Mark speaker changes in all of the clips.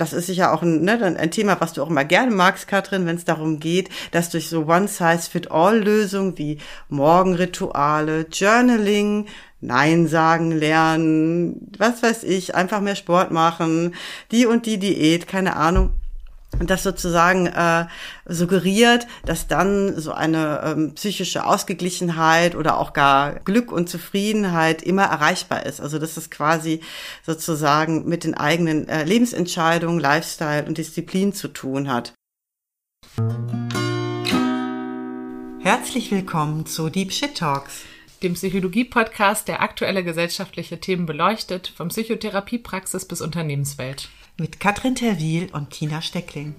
Speaker 1: das ist sicher auch ein, ne, ein Thema, was du auch immer gerne magst, Katrin, wenn es darum geht, dass durch so One-Size-Fit-All-Lösungen wie Morgenrituale, Journaling, Nein sagen lernen, was weiß ich, einfach mehr Sport machen, die und die Diät, keine Ahnung, und das sozusagen äh, suggeriert, dass dann so eine ähm, psychische Ausgeglichenheit oder auch gar Glück und Zufriedenheit immer erreichbar ist. Also dass es quasi sozusagen mit den eigenen äh, Lebensentscheidungen, Lifestyle und Disziplin zu tun hat. Herzlich willkommen zu Deep Shit Talks
Speaker 2: dem Psychologie-Podcast, der aktuelle gesellschaftliche Themen beleuchtet, von Psychotherapiepraxis bis Unternehmenswelt
Speaker 1: mit Katrin Terwil und Tina Steckling.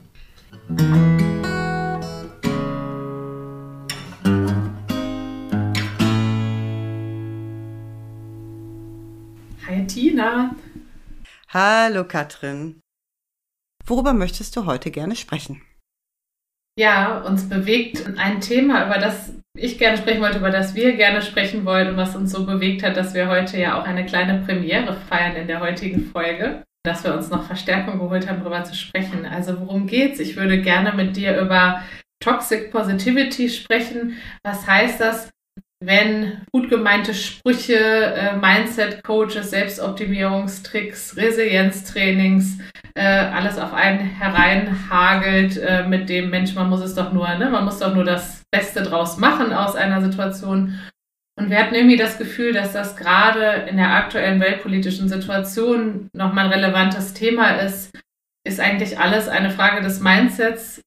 Speaker 2: Hi Tina.
Speaker 1: Hallo Katrin. Worüber möchtest du heute gerne sprechen?
Speaker 2: Ja, uns bewegt ein Thema, über das ich gerne sprechen wollte, über das wir gerne sprechen wollen und was uns so bewegt hat, dass wir heute ja auch eine kleine Premiere feiern in der heutigen Folge dass wir uns noch Verstärkung geholt haben, darüber zu sprechen. Also worum geht's? Ich würde gerne mit dir über Toxic Positivity sprechen. Was heißt das, wenn gut gemeinte Sprüche, äh, Mindset-Coaches, Selbstoptimierungstricks, Resilienztrainings, äh, alles auf einen hereinhagelt äh, mit dem Mensch, man muss es doch nur, ne, man muss doch nur das Beste draus machen aus einer Situation. Und wir hatten irgendwie das Gefühl, dass das gerade in der aktuellen weltpolitischen Situation nochmal ein relevantes Thema ist. Ist eigentlich alles eine Frage des Mindsets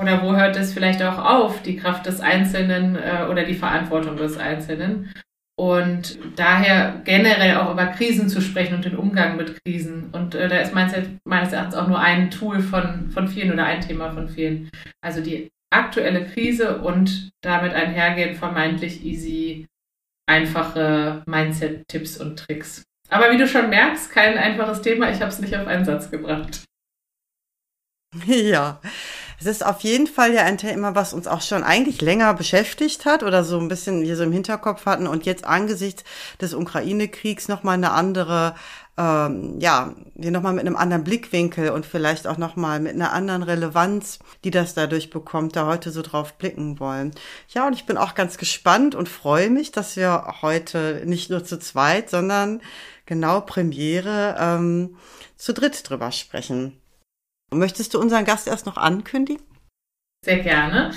Speaker 2: oder wo hört es vielleicht auch auf, die Kraft des Einzelnen äh, oder die Verantwortung des Einzelnen? Und daher generell auch über Krisen zu sprechen und den Umgang mit Krisen. Und äh, da ist Mindset meines Erachtens auch nur ein Tool von, von vielen oder ein Thema von vielen. Also die aktuelle Krise und damit einhergehend vermeintlich easy einfache Mindset-Tipps und Tricks. Aber wie du schon merkst, kein einfaches Thema. Ich habe es nicht auf einen Satz gebracht.
Speaker 1: Ja, es ist auf jeden Fall ja ein Thema, was uns auch schon eigentlich länger beschäftigt hat oder so ein bisschen hier so im Hinterkopf hatten und jetzt angesichts des Ukraine-Kriegs nochmal eine andere ähm, ja, hier nochmal mit einem anderen Blickwinkel und vielleicht auch nochmal mit einer anderen Relevanz, die das dadurch bekommt, da heute so drauf blicken wollen. Ja, und ich bin auch ganz gespannt und freue mich, dass wir heute nicht nur zu zweit, sondern genau Premiere ähm, zu dritt drüber sprechen. Möchtest du unseren Gast erst noch ankündigen?
Speaker 2: Sehr gerne.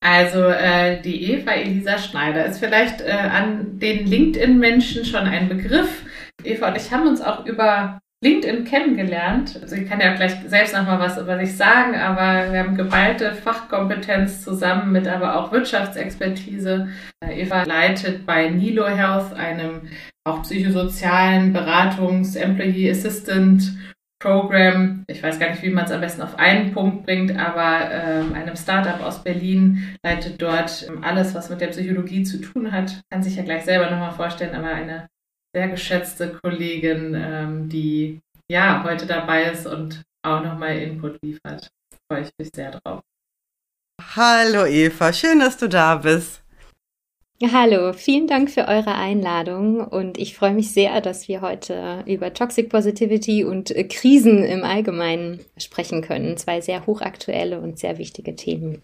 Speaker 2: Also äh, die Eva Elisa Schneider ist vielleicht äh, an den LinkedIn-Menschen schon ein Begriff. Eva und ich haben uns auch über LinkedIn kennengelernt. Also ich kann ja gleich selbst nochmal was über sich sagen, aber wir haben geballte Fachkompetenz zusammen mit aber auch Wirtschaftsexpertise. Eva leitet bei Nilo Health, einem auch psychosozialen Beratungs-, Employee Assistant Program, ich weiß gar nicht, wie man es am besten auf einen Punkt bringt, aber ähm, einem Startup aus Berlin leitet dort ähm, alles, was mit der Psychologie zu tun hat. Kann sich ja gleich selber nochmal vorstellen, aber eine sehr geschätzte Kollegin, ähm, die ja heute dabei ist und auch nochmal Input liefert. Freue ich mich sehr drauf.
Speaker 1: Hallo Eva, schön, dass du da bist.
Speaker 3: Hallo, vielen Dank für eure Einladung und ich freue mich sehr, dass wir heute über Toxic Positivity und Krisen im Allgemeinen sprechen können. Zwei sehr hochaktuelle und sehr wichtige Themen.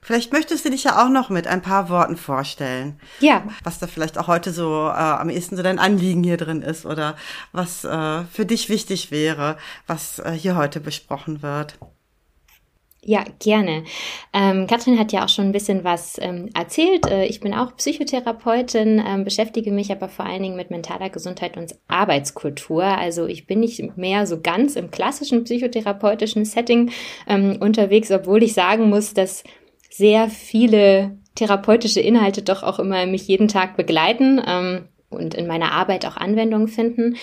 Speaker 1: Vielleicht möchtest du dich ja auch noch mit ein paar Worten vorstellen.
Speaker 3: Ja.
Speaker 1: Was da vielleicht auch heute so äh, am ehesten so dein Anliegen hier drin ist oder was äh, für dich wichtig wäre, was äh, hier heute besprochen wird.
Speaker 3: Ja, gerne. Ähm, Katrin hat ja auch schon ein bisschen was ähm, erzählt. Äh, ich bin auch Psychotherapeutin, ähm, beschäftige mich aber vor allen Dingen mit mentaler Gesundheit und Arbeitskultur. Also ich bin nicht mehr so ganz im klassischen psychotherapeutischen Setting ähm, unterwegs, obwohl ich sagen muss, dass sehr viele therapeutische Inhalte doch auch immer mich jeden Tag begleiten ähm, und in meiner Arbeit auch Anwendung finden.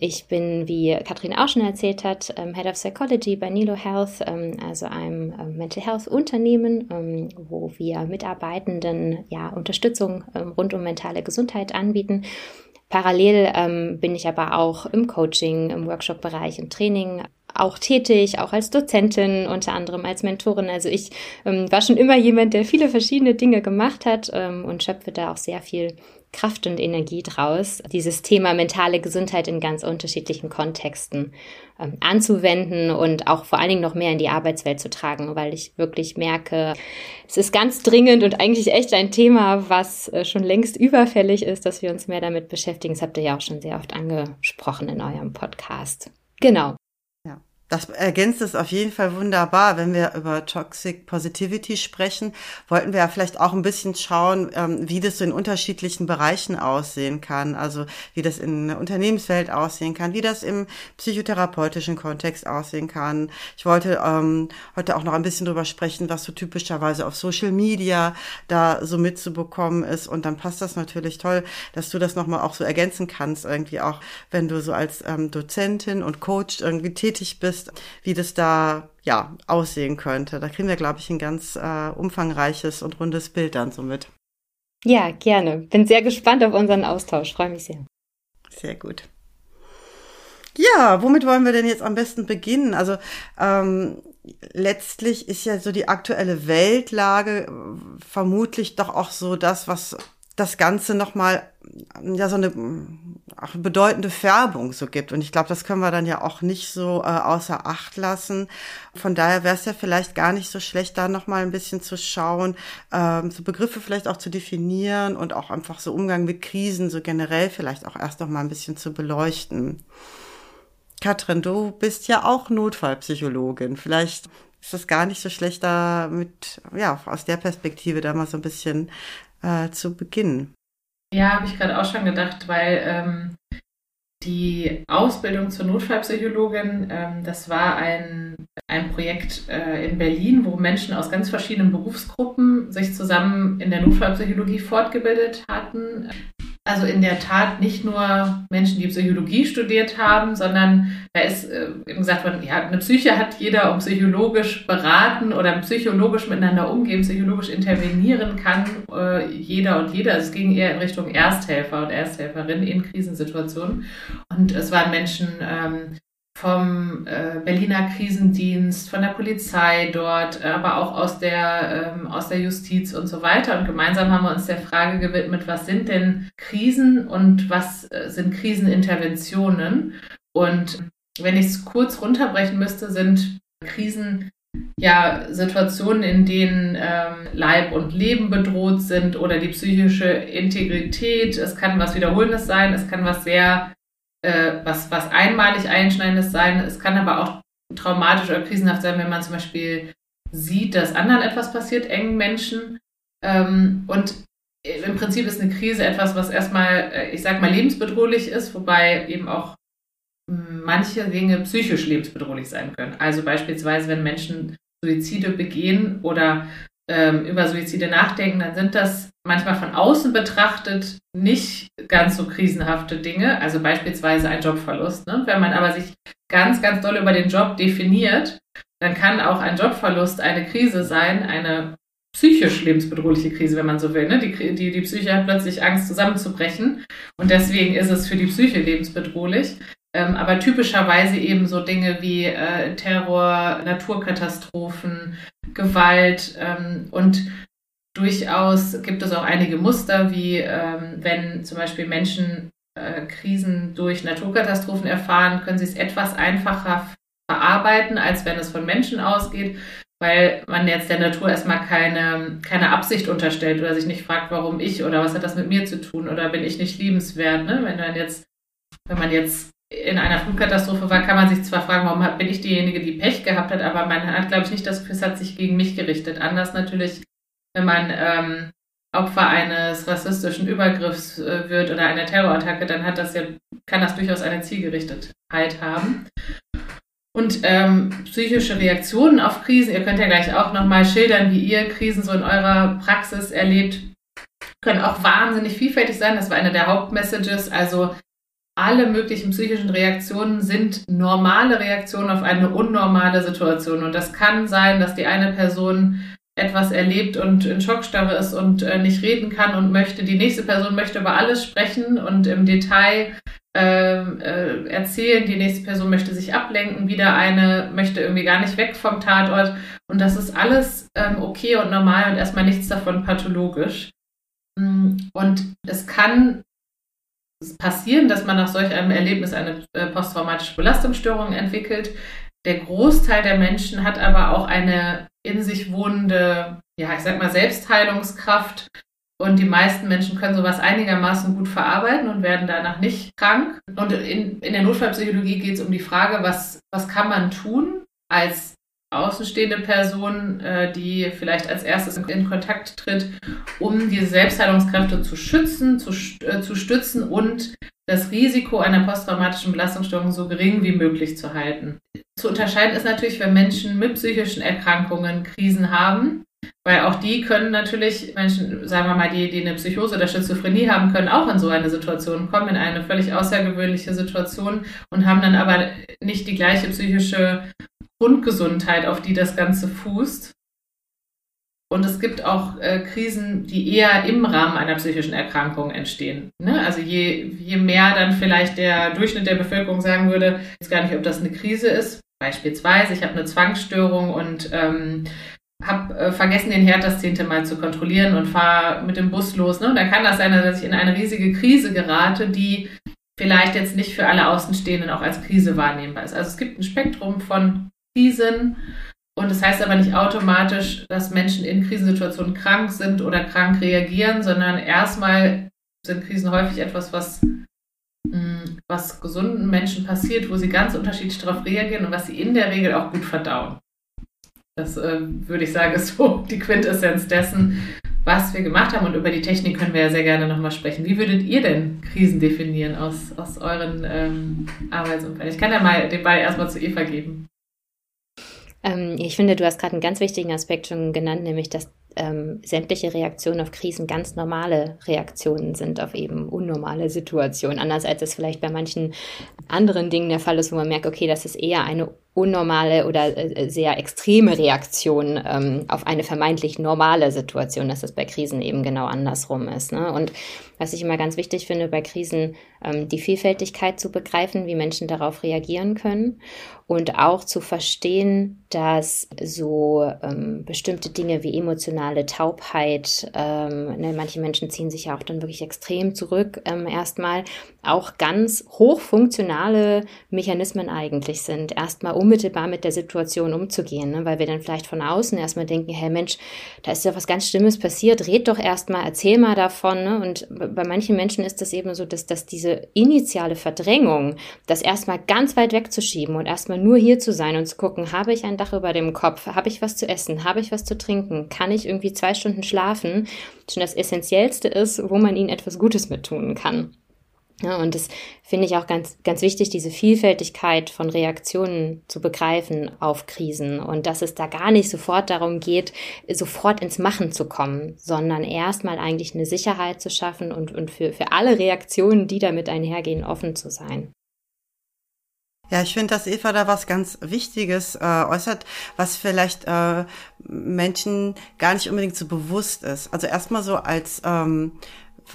Speaker 3: Ich bin, wie Katrin auch schon erzählt hat, ähm, Head of Psychology bei Nilo Health, ähm, also einem ähm, Mental Health Unternehmen, wo wir Mitarbeitenden ja Unterstützung rund um mentale Gesundheit anbieten. Parallel bin ich aber auch im Coaching, im Workshop-Bereich, im Training auch tätig, auch als Dozentin, unter anderem als Mentorin. Also ich ähm, war schon immer jemand, der viele verschiedene Dinge gemacht hat ähm, und schöpfe da auch sehr viel Kraft und Energie draus, dieses Thema mentale Gesundheit in ganz unterschiedlichen Kontexten ähm, anzuwenden und auch vor allen Dingen noch mehr in die Arbeitswelt zu tragen, weil ich wirklich merke, es ist ganz dringend und eigentlich echt ein Thema, was äh, schon längst überfällig ist, dass wir uns mehr damit beschäftigen. Das habt ihr ja auch schon sehr oft angesprochen in eurem Podcast. Genau.
Speaker 1: Das ergänzt es auf jeden Fall wunderbar. Wenn wir über Toxic Positivity sprechen, wollten wir ja vielleicht auch ein bisschen schauen, ähm, wie das so in unterschiedlichen Bereichen aussehen kann. Also wie das in der Unternehmenswelt aussehen kann, wie das im psychotherapeutischen Kontext aussehen kann. Ich wollte ähm, heute auch noch ein bisschen drüber sprechen, was so typischerweise auf Social Media da so mitzubekommen ist. Und dann passt das natürlich toll, dass du das nochmal auch so ergänzen kannst, irgendwie auch, wenn du so als ähm, Dozentin und Coach irgendwie tätig bist ist, wie das da ja aussehen könnte. Da kriegen wir, glaube ich, ein ganz äh, umfangreiches und rundes Bild dann somit.
Speaker 3: Ja, gerne. Bin sehr gespannt auf unseren Austausch. Freue mich sehr.
Speaker 1: Sehr gut. Ja, womit wollen wir denn jetzt am besten beginnen? Also ähm, letztlich ist ja so die aktuelle Weltlage vermutlich doch auch so das, was das Ganze nochmal ja so eine auch bedeutende Färbung so gibt. Und ich glaube, das können wir dann ja auch nicht so äh, außer Acht lassen. Von daher wäre es ja vielleicht gar nicht so schlecht, da nochmal ein bisschen zu schauen, ähm, so Begriffe vielleicht auch zu definieren und auch einfach so Umgang mit Krisen so generell vielleicht auch erst nochmal ein bisschen zu beleuchten. Katrin, du bist ja auch Notfallpsychologin. Vielleicht ist das gar nicht so schlecht, da mit, ja, aus der Perspektive da mal so ein bisschen äh, zu beginnen.
Speaker 2: Ja, habe ich gerade auch schon gedacht, weil ähm, die Ausbildung zur Notfallpsychologin, ähm, das war ein, ein Projekt äh, in Berlin, wo Menschen aus ganz verschiedenen Berufsgruppen sich zusammen in der Notfallpsychologie fortgebildet hatten also in der Tat nicht nur Menschen, die Psychologie studiert haben, sondern da ist äh, eben gesagt worden, ja, eine Psyche hat jeder, um psychologisch beraten oder psychologisch miteinander umgehen, psychologisch intervenieren kann äh, jeder und jeder. Also es ging eher in Richtung Ersthelfer und Ersthelferin in Krisensituationen. Und es waren Menschen, ähm, vom äh, Berliner Krisendienst, von der Polizei dort, aber auch aus der, ähm, aus der Justiz und so weiter. Und gemeinsam haben wir uns der Frage gewidmet, was sind denn Krisen und was äh, sind Kriseninterventionen? Und wenn ich es kurz runterbrechen müsste, sind Krisen ja Situationen, in denen ähm, Leib und Leben bedroht sind oder die psychische Integrität. Es kann was Wiederholendes sein, es kann was sehr äh, was, was einmalig Einschneidendes sein. Es kann aber auch traumatisch oder krisenhaft sein, wenn man zum Beispiel sieht, dass anderen etwas passiert, engen Menschen. Ähm, und im Prinzip ist eine Krise etwas, was erstmal, äh, ich sag mal, lebensbedrohlich ist, wobei eben auch hm, manche Dinge psychisch lebensbedrohlich sein können. Also beispielsweise, wenn Menschen Suizide begehen oder ähm, über Suizide nachdenken, dann sind das manchmal von außen betrachtet nicht ganz so krisenhafte Dinge, also beispielsweise ein Jobverlust. Ne? Wenn man aber sich ganz, ganz doll über den Job definiert, dann kann auch ein Jobverlust eine Krise sein, eine psychisch lebensbedrohliche Krise, wenn man so will. Ne? Die, die, die Psyche hat plötzlich Angst, zusammenzubrechen und deswegen ist es für die Psyche lebensbedrohlich. Ähm, aber typischerweise eben so Dinge wie äh, Terror, Naturkatastrophen, Gewalt ähm, und durchaus gibt es auch einige Muster, wie ähm, wenn zum Beispiel Menschen äh, Krisen durch Naturkatastrophen erfahren, können sie es etwas einfacher verarbeiten, als wenn es von Menschen ausgeht, weil man jetzt der Natur erstmal keine, keine Absicht unterstellt oder sich nicht fragt, warum ich oder was hat das mit mir zu tun oder bin ich nicht liebenswert. Ne? Wenn man jetzt, wenn man jetzt in einer Flugkatastrophe war, kann man sich zwar fragen, warum bin ich diejenige, die Pech gehabt hat, aber man hat, glaube ich, nicht das Gefühl, es hat sich gegen mich gerichtet. Anders natürlich, wenn man ähm, Opfer eines rassistischen Übergriffs äh, wird oder einer Terrorattacke, dann hat das ja, kann das durchaus eine Zielgerichtetheit haben. Und ähm, psychische Reaktionen auf Krisen, ihr könnt ja gleich auch nochmal schildern, wie ihr Krisen so in eurer Praxis erlebt, können auch wahnsinnig vielfältig sein. Das war eine der Hauptmessages. Also alle möglichen psychischen Reaktionen sind normale Reaktionen auf eine unnormale Situation. Und das kann sein, dass die eine Person etwas erlebt und in Schockstarre ist und äh, nicht reden kann und möchte. Die nächste Person möchte über alles sprechen und im Detail äh, äh, erzählen. Die nächste Person möchte sich ablenken. Wieder eine möchte irgendwie gar nicht weg vom Tatort. Und das ist alles ähm, okay und normal und erstmal nichts davon pathologisch. Mm, und es kann passieren, dass man nach solch einem Erlebnis eine äh, posttraumatische Belastungsstörung entwickelt. Der Großteil der Menschen hat aber auch eine in sich wohnende, ja, ich sag mal, Selbstheilungskraft. Und die meisten Menschen können sowas einigermaßen gut verarbeiten und werden danach nicht krank. Und in, in der Notfallpsychologie geht es um die Frage, was, was kann man tun als außenstehende Person, äh, die vielleicht als erstes in Kontakt tritt, um die Selbstheilungskräfte zu schützen, zu, äh, zu stützen und das Risiko einer posttraumatischen Belastungsstörung so gering wie möglich zu halten. Zu unterscheiden ist natürlich, wenn Menschen mit psychischen Erkrankungen Krisen haben, weil auch die können natürlich, Menschen, sagen wir mal, die, die eine Psychose oder Schizophrenie haben, können auch in so eine Situation kommen, in eine völlig außergewöhnliche Situation und haben dann aber nicht die gleiche psychische Grundgesundheit, auf die das Ganze fußt. Und es gibt auch äh, Krisen, die eher im Rahmen einer psychischen Erkrankung entstehen. Ne? Also je, je mehr dann vielleicht der Durchschnitt der Bevölkerung sagen würde, jetzt gar nicht, ob das eine Krise ist. Beispielsweise, ich habe eine Zwangsstörung und ähm, habe äh, vergessen, den Herd das zehnte Mal zu kontrollieren und fahre mit dem Bus los. Ne? Und dann kann das sein, dass ich in eine riesige Krise gerate, die vielleicht jetzt nicht für alle Außenstehenden auch als Krise wahrnehmbar ist. Also es gibt ein Spektrum von Krisen. Und das heißt aber nicht automatisch, dass Menschen in Krisensituationen krank sind oder krank reagieren, sondern erstmal sind Krisen häufig etwas, was, mm, was gesunden Menschen passiert, wo sie ganz unterschiedlich darauf reagieren und was sie in der Regel auch gut verdauen. Das äh, würde ich sagen, ist so die Quintessenz dessen, was wir gemacht haben. Und über die Technik können wir ja sehr gerne nochmal sprechen. Wie würdet ihr denn Krisen definieren aus, aus euren ähm, Arbeitsumfällen? Ich kann ja mal den Ball erstmal zu Eva geben.
Speaker 3: Ähm, ich finde, du hast gerade einen ganz wichtigen Aspekt schon genannt, nämlich dass ähm, sämtliche Reaktionen auf Krisen ganz normale Reaktionen sind auf eben unnormale Situationen. Anders als es vielleicht bei manchen anderen Dingen der Fall ist, wo man merkt, okay, das ist eher eine unnormale oder äh, sehr extreme Reaktion ähm, auf eine vermeintlich normale Situation, dass es bei Krisen eben genau andersrum ist. Ne? Und was ich immer ganz wichtig finde bei Krisen, ähm, die Vielfältigkeit zu begreifen, wie Menschen darauf reagieren können und auch zu verstehen, dass so ähm, bestimmte Dinge wie emotionale Taubheit, ähm, ne, manche Menschen ziehen sich ja auch dann wirklich extrem zurück, ähm, erstmal auch ganz hochfunktionale Mechanismen eigentlich sind, erstmal unmittelbar mit der Situation umzugehen, ne? weil wir dann vielleicht von außen erstmal denken, hey Mensch, da ist ja was ganz Schlimmes passiert, red doch erstmal, erzähl mal davon. Ne? Und bei manchen Menschen ist das eben so, dass, dass diese initiale Verdrängung, das erstmal ganz weit wegzuschieben und erstmal nur hier zu sein und zu gucken, habe ich ein Dach über dem Kopf, habe ich was zu essen, habe ich was zu trinken, kann ich irgendwie zwei Stunden schlafen, schon das Essentiellste ist, wo man ihnen etwas Gutes mit tun kann. Ja, und das finde ich auch ganz, ganz wichtig, diese Vielfältigkeit von Reaktionen zu begreifen auf Krisen und dass es da gar nicht sofort darum geht, sofort ins Machen zu kommen, sondern erstmal eigentlich eine Sicherheit zu schaffen und, und für, für alle Reaktionen, die damit einhergehen, offen zu sein.
Speaker 1: Ja, ich finde, dass Eva da was ganz Wichtiges äh, äußert, was vielleicht äh, Menschen gar nicht unbedingt so bewusst ist. Also erstmal so als ähm,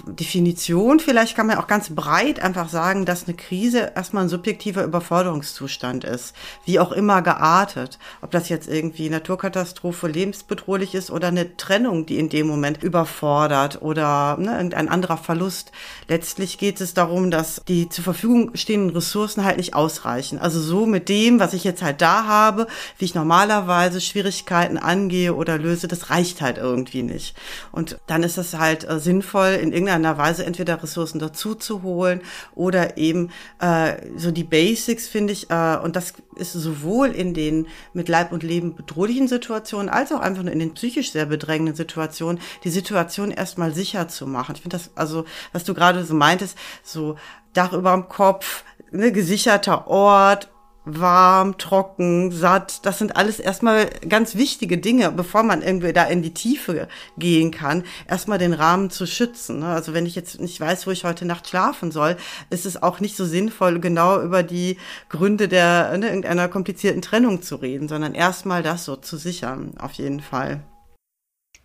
Speaker 1: Definition, vielleicht kann man auch ganz breit einfach sagen, dass eine Krise erstmal ein subjektiver Überforderungszustand ist, wie auch immer geartet. Ob das jetzt irgendwie Naturkatastrophe lebensbedrohlich ist oder eine Trennung, die in dem Moment überfordert oder ne, irgendein anderer Verlust. Letztlich geht es darum, dass die zur Verfügung stehenden Ressourcen halt nicht ausreichen. Also so mit dem, was ich jetzt halt da habe, wie ich normalerweise Schwierigkeiten angehe oder löse, das reicht halt irgendwie nicht. Und dann ist es halt äh, sinnvoll, in irgendeiner Weise entweder Ressourcen dazu zu holen oder eben äh, so die Basics, finde ich, äh, und das ist sowohl in den mit Leib und Leben bedrohlichen Situationen als auch einfach in den psychisch sehr bedrängenden Situationen, die Situation erstmal sicher zu machen. Ich finde das, also, was du gerade so meintest, so Dach über dem Kopf, ne, gesicherter Ort, warm, trocken, satt. Das sind alles erstmal ganz wichtige Dinge, bevor man irgendwie da in die Tiefe gehen kann, erstmal den Rahmen zu schützen. Ne? Also wenn ich jetzt nicht weiß, wo ich heute Nacht schlafen soll, ist es auch nicht so sinnvoll, genau über die Gründe der ne, irgendeiner komplizierten Trennung zu reden, sondern erstmal das so zu sichern, auf jeden Fall.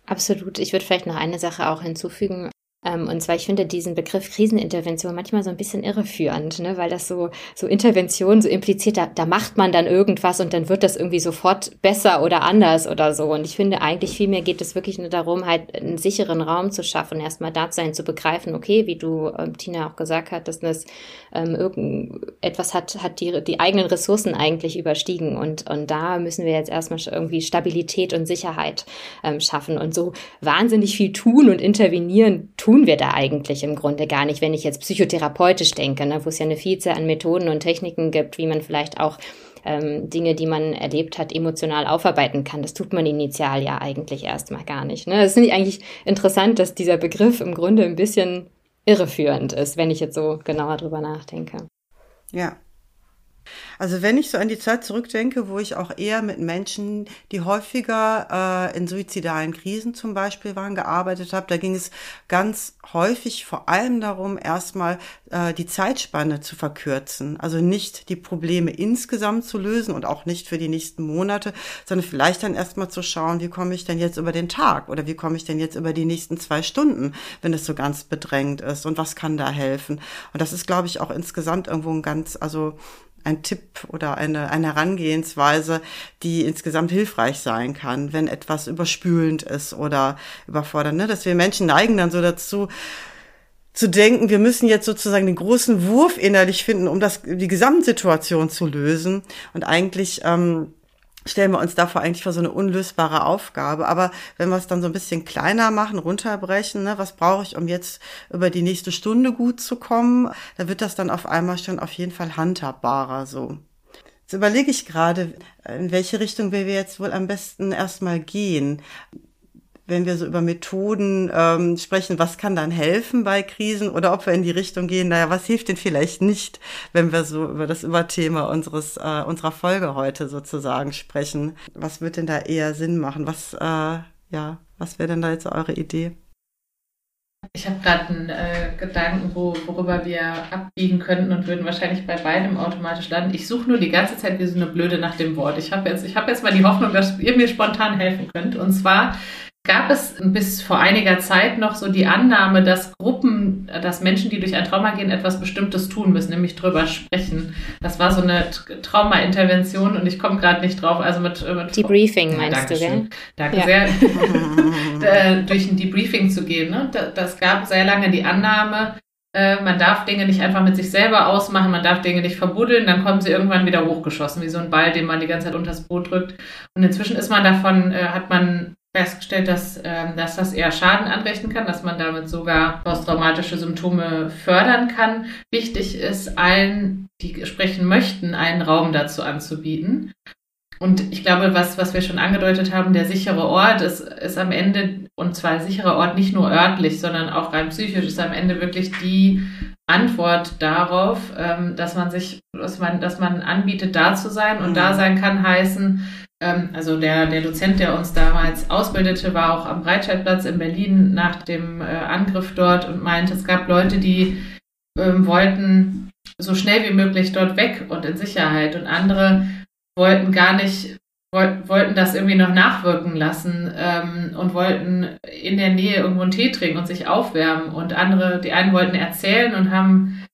Speaker 3: Absolut. Ich würde vielleicht noch eine Sache auch hinzufügen und zwar, ich finde diesen Begriff Krisenintervention manchmal so ein bisschen irreführend, ne? weil das so, so Intervention so impliziert, da, da macht man dann irgendwas und dann wird das irgendwie sofort besser oder anders oder so. Und ich finde eigentlich vielmehr geht es wirklich nur darum, halt einen sicheren Raum zu schaffen, erstmal da sein, zu begreifen, okay, wie du, ähm, Tina, auch gesagt hat, dass das ähm, irgendetwas hat, hat die, die eigenen Ressourcen eigentlich überstiegen. Und, und da müssen wir jetzt erstmal irgendwie Stabilität und Sicherheit ähm, schaffen und so wahnsinnig viel tun und intervenieren tun tun wir da eigentlich im Grunde gar nicht, wenn ich jetzt psychotherapeutisch denke, ne, wo es ja eine Vielzahl an Methoden und Techniken gibt, wie man vielleicht auch ähm, Dinge, die man erlebt hat, emotional aufarbeiten kann. Das tut man initial ja eigentlich erstmal gar nicht. Ne? Das finde ich eigentlich interessant, dass dieser Begriff im Grunde ein bisschen irreführend ist, wenn ich jetzt so genauer drüber nachdenke.
Speaker 1: Ja, also wenn ich so an die Zeit zurückdenke, wo ich auch eher mit Menschen, die häufiger äh, in suizidalen Krisen zum Beispiel waren, gearbeitet habe, da ging es ganz häufig vor allem darum, erstmal äh, die Zeitspanne zu verkürzen. Also nicht die Probleme insgesamt zu lösen und auch nicht für die nächsten Monate, sondern vielleicht dann erstmal zu schauen, wie komme ich denn jetzt über den Tag oder wie komme ich denn jetzt über die nächsten zwei Stunden, wenn es so ganz bedrängt ist und was kann da helfen. Und das ist, glaube ich, auch insgesamt irgendwo ein ganz, also ein Tipp oder eine, eine Herangehensweise, die insgesamt hilfreich sein kann, wenn etwas überspülend ist oder überfordernd. Ne? Dass wir Menschen neigen dann so dazu, zu denken, wir müssen jetzt sozusagen den großen Wurf innerlich finden, um das, die Gesamtsituation zu lösen. Und eigentlich ähm, stellen wir uns davor eigentlich vor so eine unlösbare Aufgabe. Aber wenn wir es dann so ein bisschen kleiner machen, runterbrechen, ne, was brauche ich, um jetzt über die nächste Stunde gut zu kommen, da wird das dann auf einmal schon auf jeden Fall handhabbarer so. Jetzt überlege ich gerade, in welche Richtung wir jetzt wohl am besten erstmal gehen wenn wir so über Methoden ähm, sprechen, was kann dann helfen bei Krisen oder ob wir in die Richtung gehen, naja, was hilft denn vielleicht nicht, wenn wir so über das Überthema unseres, äh, unserer Folge heute sozusagen sprechen. Was wird denn da eher Sinn machen? Was, äh, ja, was wäre denn da jetzt eure Idee?
Speaker 2: Ich habe gerade einen äh, Gedanken, wo, worüber wir abbiegen könnten und würden wahrscheinlich bei beidem automatisch landen. Ich suche nur die ganze Zeit wie so eine Blöde nach dem Wort. Ich habe jetzt, hab jetzt mal die Hoffnung, dass ihr mir spontan helfen könnt. Und zwar gab es bis vor einiger Zeit noch so die Annahme, dass Gruppen, dass Menschen, die durch ein Trauma gehen, etwas Bestimmtes tun müssen, nämlich drüber sprechen. Das war so eine Trauma-Intervention und ich komme gerade nicht drauf. Also mit, mit
Speaker 3: Debriefing meinst ja, du, gell?
Speaker 2: Danke ja. sehr. Durch ein Debriefing zu gehen. Ne? Das gab sehr lange die Annahme, äh, man darf Dinge nicht einfach mit sich selber ausmachen, man darf Dinge nicht verbuddeln, dann kommen sie irgendwann wieder hochgeschossen, wie so ein Ball, den man die ganze Zeit unters Boot drückt. Und inzwischen ist man davon, äh, hat man festgestellt, dass, ähm, dass das eher Schaden anrichten kann, dass man damit sogar posttraumatische Symptome fördern kann. Wichtig ist allen, die sprechen möchten, einen Raum dazu anzubieten. Und ich glaube, was, was wir schon angedeutet haben, der sichere Ort ist, ist am Ende, und zwar ein sicherer Ort nicht nur örtlich, sondern auch rein psychisch, ist am Ende wirklich die Antwort darauf, ähm, dass man sich, dass man, dass man anbietet, da zu sein. Und mhm. da sein kann heißen, also der, der Dozent, der uns damals ausbildete, war auch am Breitscheidplatz in Berlin nach dem äh, Angriff dort und meinte, es gab Leute, die ähm, wollten so schnell wie möglich dort weg und in Sicherheit und andere wollten gar nicht, wollten das irgendwie noch nachwirken lassen ähm, und wollten in der Nähe irgendwo einen Tee trinken und sich aufwärmen. Und andere, die einen wollten erzählen und haben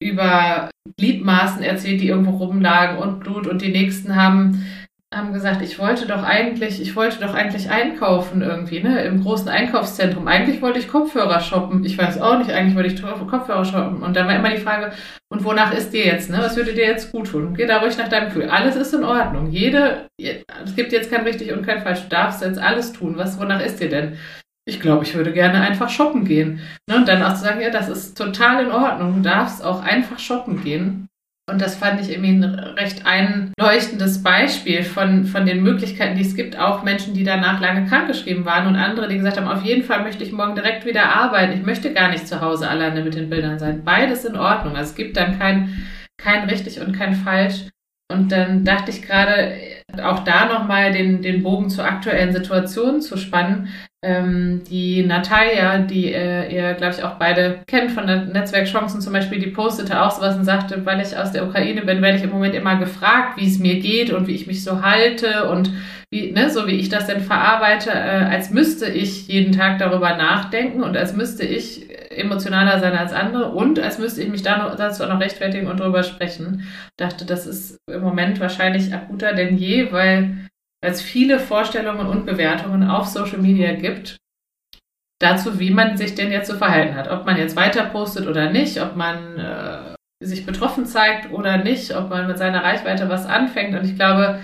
Speaker 2: über Gliedmaßen erzählt, die irgendwo rumlagen und Blut und die nächsten haben haben gesagt, ich wollte doch eigentlich, ich wollte doch eigentlich einkaufen irgendwie, ne, im großen Einkaufszentrum. Eigentlich wollte ich Kopfhörer shoppen. Ich weiß auch nicht, eigentlich wollte ich Kopfhörer shoppen. Und dann war immer die Frage, und wonach ist dir jetzt, ne? Was würde dir jetzt gut tun? Geh da ruhig nach deinem Gefühl. Alles ist in Ordnung. Jede, es gibt jetzt kein richtig und kein falsch. Du darfst jetzt alles tun. Was, wonach ist dir denn? Ich glaube, ich würde gerne einfach shoppen gehen. Ne? Und dann auch zu sagen, ja, das ist total in Ordnung. Du darfst auch einfach shoppen gehen. Und das fand ich irgendwie ein recht einleuchtendes Beispiel von, von den Möglichkeiten, die es gibt. Auch Menschen, die danach lange krankgeschrieben waren und andere, die gesagt haben, auf jeden Fall möchte ich morgen direkt wieder arbeiten. Ich möchte gar nicht zu Hause alleine mit den Bildern sein. Beides in Ordnung. Also es gibt dann kein, kein richtig und kein falsch. Und dann dachte ich gerade, auch da nochmal den, den Bogen zur aktuellen Situation zu spannen. Ähm, die Natalia, die äh, ihr, glaube ich, auch beide kennt von der Netzwerk Chancen zum Beispiel, die postete auch sowas und sagte, weil ich aus der Ukraine bin, werde ich im Moment immer gefragt, wie es mir geht und wie ich mich so halte und wie, ne, so wie ich das denn verarbeite, äh, als müsste ich jeden Tag darüber nachdenken und als müsste ich emotionaler sein als andere und als müsste ich mich da noch, dazu auch noch rechtfertigen und darüber sprechen. Dachte, das ist im Moment wahrscheinlich akuter denn je, weil es viele Vorstellungen und Bewertungen auf Social Media gibt dazu, wie man sich denn jetzt zu verhalten hat. Ob man jetzt weiter postet oder nicht, ob man äh, sich betroffen zeigt oder nicht, ob man mit seiner Reichweite was anfängt. Und ich glaube,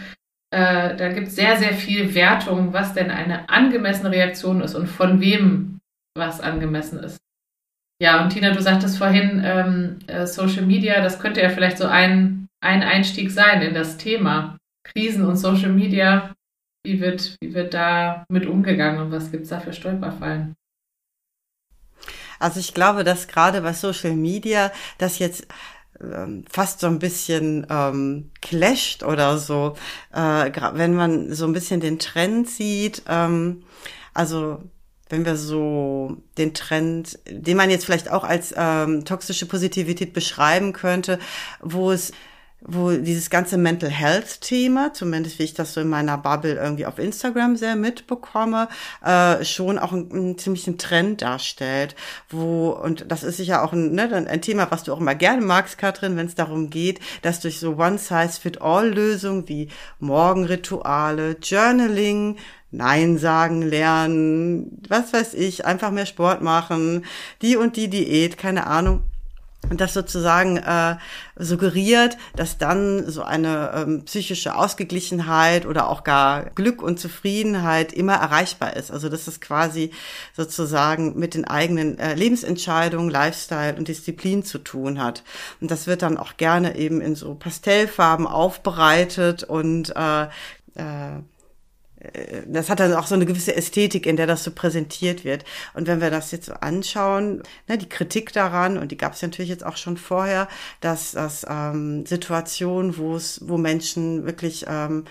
Speaker 2: äh, da gibt es sehr, sehr viel Wertung, was denn eine angemessene Reaktion ist und von wem was angemessen ist. Ja, und Tina, du sagtest vorhin, ähm, äh, Social Media, das könnte ja vielleicht so ein, ein Einstieg sein in das Thema. Krisen und Social Media, wie wird, wie wird da mit umgegangen und was gibt es da für Stolperfallen?
Speaker 1: Also ich glaube, dass gerade bei Social Media das jetzt ähm, fast so ein bisschen ähm, clasht oder so, äh, wenn man so ein bisschen den Trend sieht. Ähm, also wenn wir so den Trend, den man jetzt vielleicht auch als ähm, toxische Positivität beschreiben könnte, wo es wo dieses ganze Mental Health Thema, zumindest wie ich das so in meiner Bubble irgendwie auf Instagram sehr mitbekomme, äh, schon auch einen, einen ziemlichen Trend darstellt, wo, und das ist sicher auch ein, ne, ein Thema, was du auch immer gerne magst, Katrin, wenn es darum geht, dass durch so One-Size-Fit-All-Lösungen wie Morgenrituale, Journaling, Nein sagen lernen, was weiß ich, einfach mehr Sport machen, die und die Diät, keine Ahnung, und das sozusagen äh, suggeriert, dass dann so eine ähm, psychische Ausgeglichenheit oder auch gar Glück und Zufriedenheit immer erreichbar ist. Also dass es quasi sozusagen mit den eigenen äh, Lebensentscheidungen, Lifestyle und Disziplin zu tun hat. Und das wird dann auch gerne eben in so Pastellfarben aufbereitet und äh, äh, das hat dann auch so eine gewisse Ästhetik, in der das so präsentiert wird. Und wenn wir das jetzt so anschauen, ne, die Kritik daran, und die gab es natürlich jetzt auch schon vorher, dass das ähm, Situationen, wo es, wo Menschen wirklich ähm,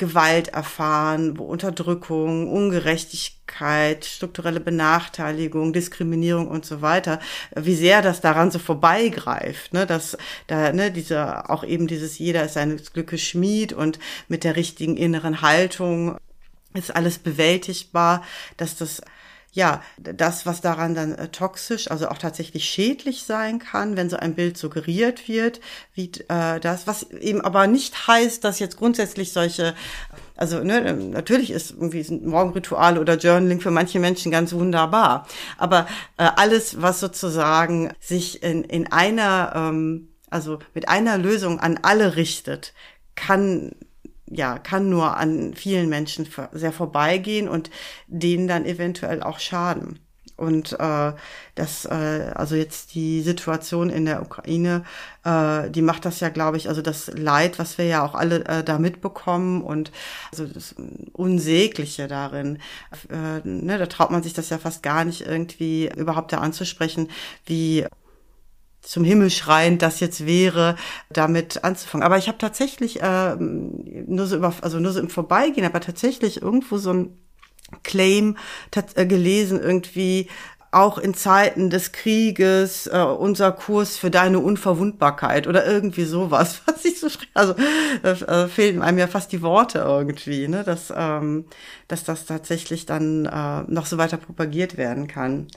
Speaker 1: Gewalt erfahren, Unterdrückung, Ungerechtigkeit, strukturelle Benachteiligung, Diskriminierung und so weiter, wie sehr das daran so vorbeigreift, ne, dass da, ne, dieser, auch eben dieses jeder ist seines Glückes Schmied und mit der richtigen inneren Haltung ist alles bewältigbar, dass das ja, das, was daran dann äh, toxisch, also auch tatsächlich schädlich sein kann, wenn so ein Bild suggeriert wird, wie äh, das, was eben aber nicht heißt, dass jetzt grundsätzlich solche, also ne, natürlich ist irgendwie Morgenritual oder Journaling für manche Menschen ganz wunderbar, aber äh, alles, was sozusagen sich in, in einer, ähm, also mit einer Lösung an alle richtet, kann ja, kann nur an vielen Menschen sehr vorbeigehen und denen dann eventuell auch schaden. Und äh, das, äh, also jetzt die Situation in der Ukraine, äh, die macht das ja, glaube ich, also das Leid, was wir ja auch alle äh, da mitbekommen und also das Unsägliche darin, äh, ne, da traut man sich das ja fast gar nicht irgendwie überhaupt da anzusprechen, wie zum Himmel schreiend das jetzt wäre, damit anzufangen. Aber ich habe tatsächlich äh, nur so über, also nur so im Vorbeigehen, aber tatsächlich irgendwo so ein Claim äh, gelesen, irgendwie auch in Zeiten des Krieges äh, unser Kurs für deine Unverwundbarkeit oder irgendwie sowas, was ich so also äh, fehlen einem ja fast die Worte irgendwie, ne, dass ähm, dass das tatsächlich dann äh, noch so weiter propagiert werden kann.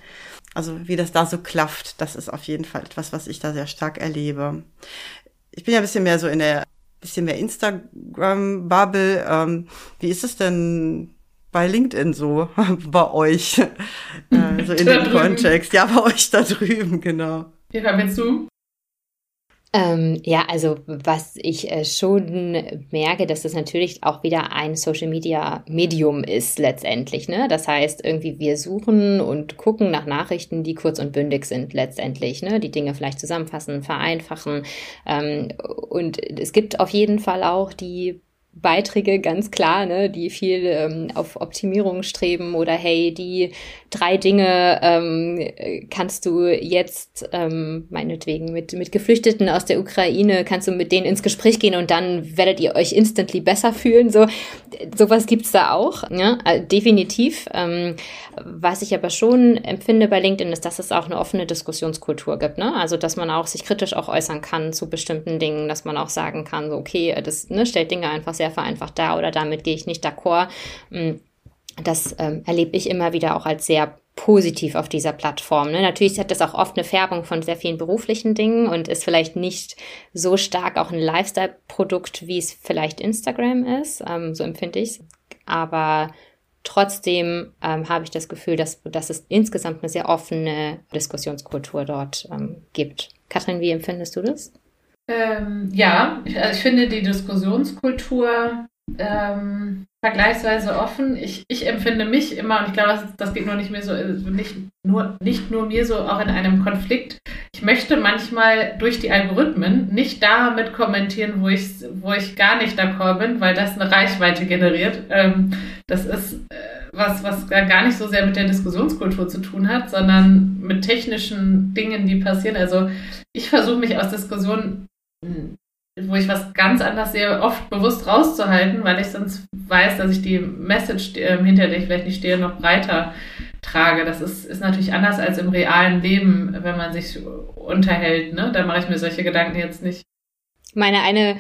Speaker 1: Also wie das da so klafft, das ist auf jeden Fall etwas, was ich da sehr stark erlebe. Ich bin ja ein bisschen mehr so in der bisschen mehr Instagram-Bubble. Ähm, wie ist es denn bei LinkedIn so bei euch? äh, so in dem Kontext. Ja, bei euch da drüben, genau.
Speaker 2: Eva, willst du?
Speaker 3: Ähm, ja, also was ich äh, schon merke, dass das natürlich auch wieder ein Social Media Medium ist letztendlich. Ne? Das heißt, irgendwie wir suchen und gucken nach Nachrichten, die kurz und bündig sind letztendlich. Ne? Die Dinge vielleicht zusammenfassen, vereinfachen. Ähm, und es gibt auf jeden Fall auch die Beiträge, ganz klar, ne, die viel ähm, auf Optimierung streben oder hey, die drei Dinge ähm, kannst du jetzt ähm, meinetwegen mit, mit Geflüchteten aus der Ukraine, kannst du mit denen ins Gespräch gehen und dann werdet ihr euch instantly besser fühlen. So sowas gibt's da auch, ja, äh, definitiv. Ähm, was ich aber schon empfinde bei LinkedIn ist, dass es auch eine offene Diskussionskultur gibt. Ne? Also dass man auch sich kritisch auch äußern kann zu bestimmten Dingen, dass man auch sagen kann, so okay, das ne, stellt Dinge einfach sehr vereinfacht dar oder damit gehe ich nicht d'accord. Mm, das ähm, erlebe ich immer wieder auch als sehr positiv auf dieser Plattform. Ne? Natürlich hat das auch oft eine Färbung von sehr vielen beruflichen Dingen und ist vielleicht nicht so stark auch ein Lifestyle-Produkt, wie es vielleicht Instagram ist. Ähm, so empfinde ich es. Aber trotzdem ähm, habe ich das Gefühl, dass, dass es insgesamt eine sehr offene Diskussionskultur dort ähm, gibt. Katrin, wie empfindest du das?
Speaker 2: Ähm, ja, ich, also ich finde die Diskussionskultur ähm, vergleichsweise offen. Ich, ich empfinde mich immer, und ich glaube, das, das geht nur nicht mehr so, nicht nur, nicht nur mir so, auch in einem Konflikt. Ich möchte manchmal durch die Algorithmen nicht damit kommentieren, wo ich, wo ich gar nicht d'accord bin, weil das eine Reichweite generiert. Ähm, das ist äh, was, was gar nicht so sehr mit der Diskussionskultur zu tun hat, sondern mit technischen Dingen, die passieren. Also ich versuche mich aus Diskussionen wo ich was ganz anders sehe, oft bewusst rauszuhalten, weil ich sonst weiß, dass ich die Message, ähm, hinter der ich vielleicht nicht stehe, noch breiter trage. Das ist, ist natürlich anders als im realen Leben, wenn man sich unterhält. Ne? Da mache ich mir solche Gedanken jetzt nicht.
Speaker 3: Meine eine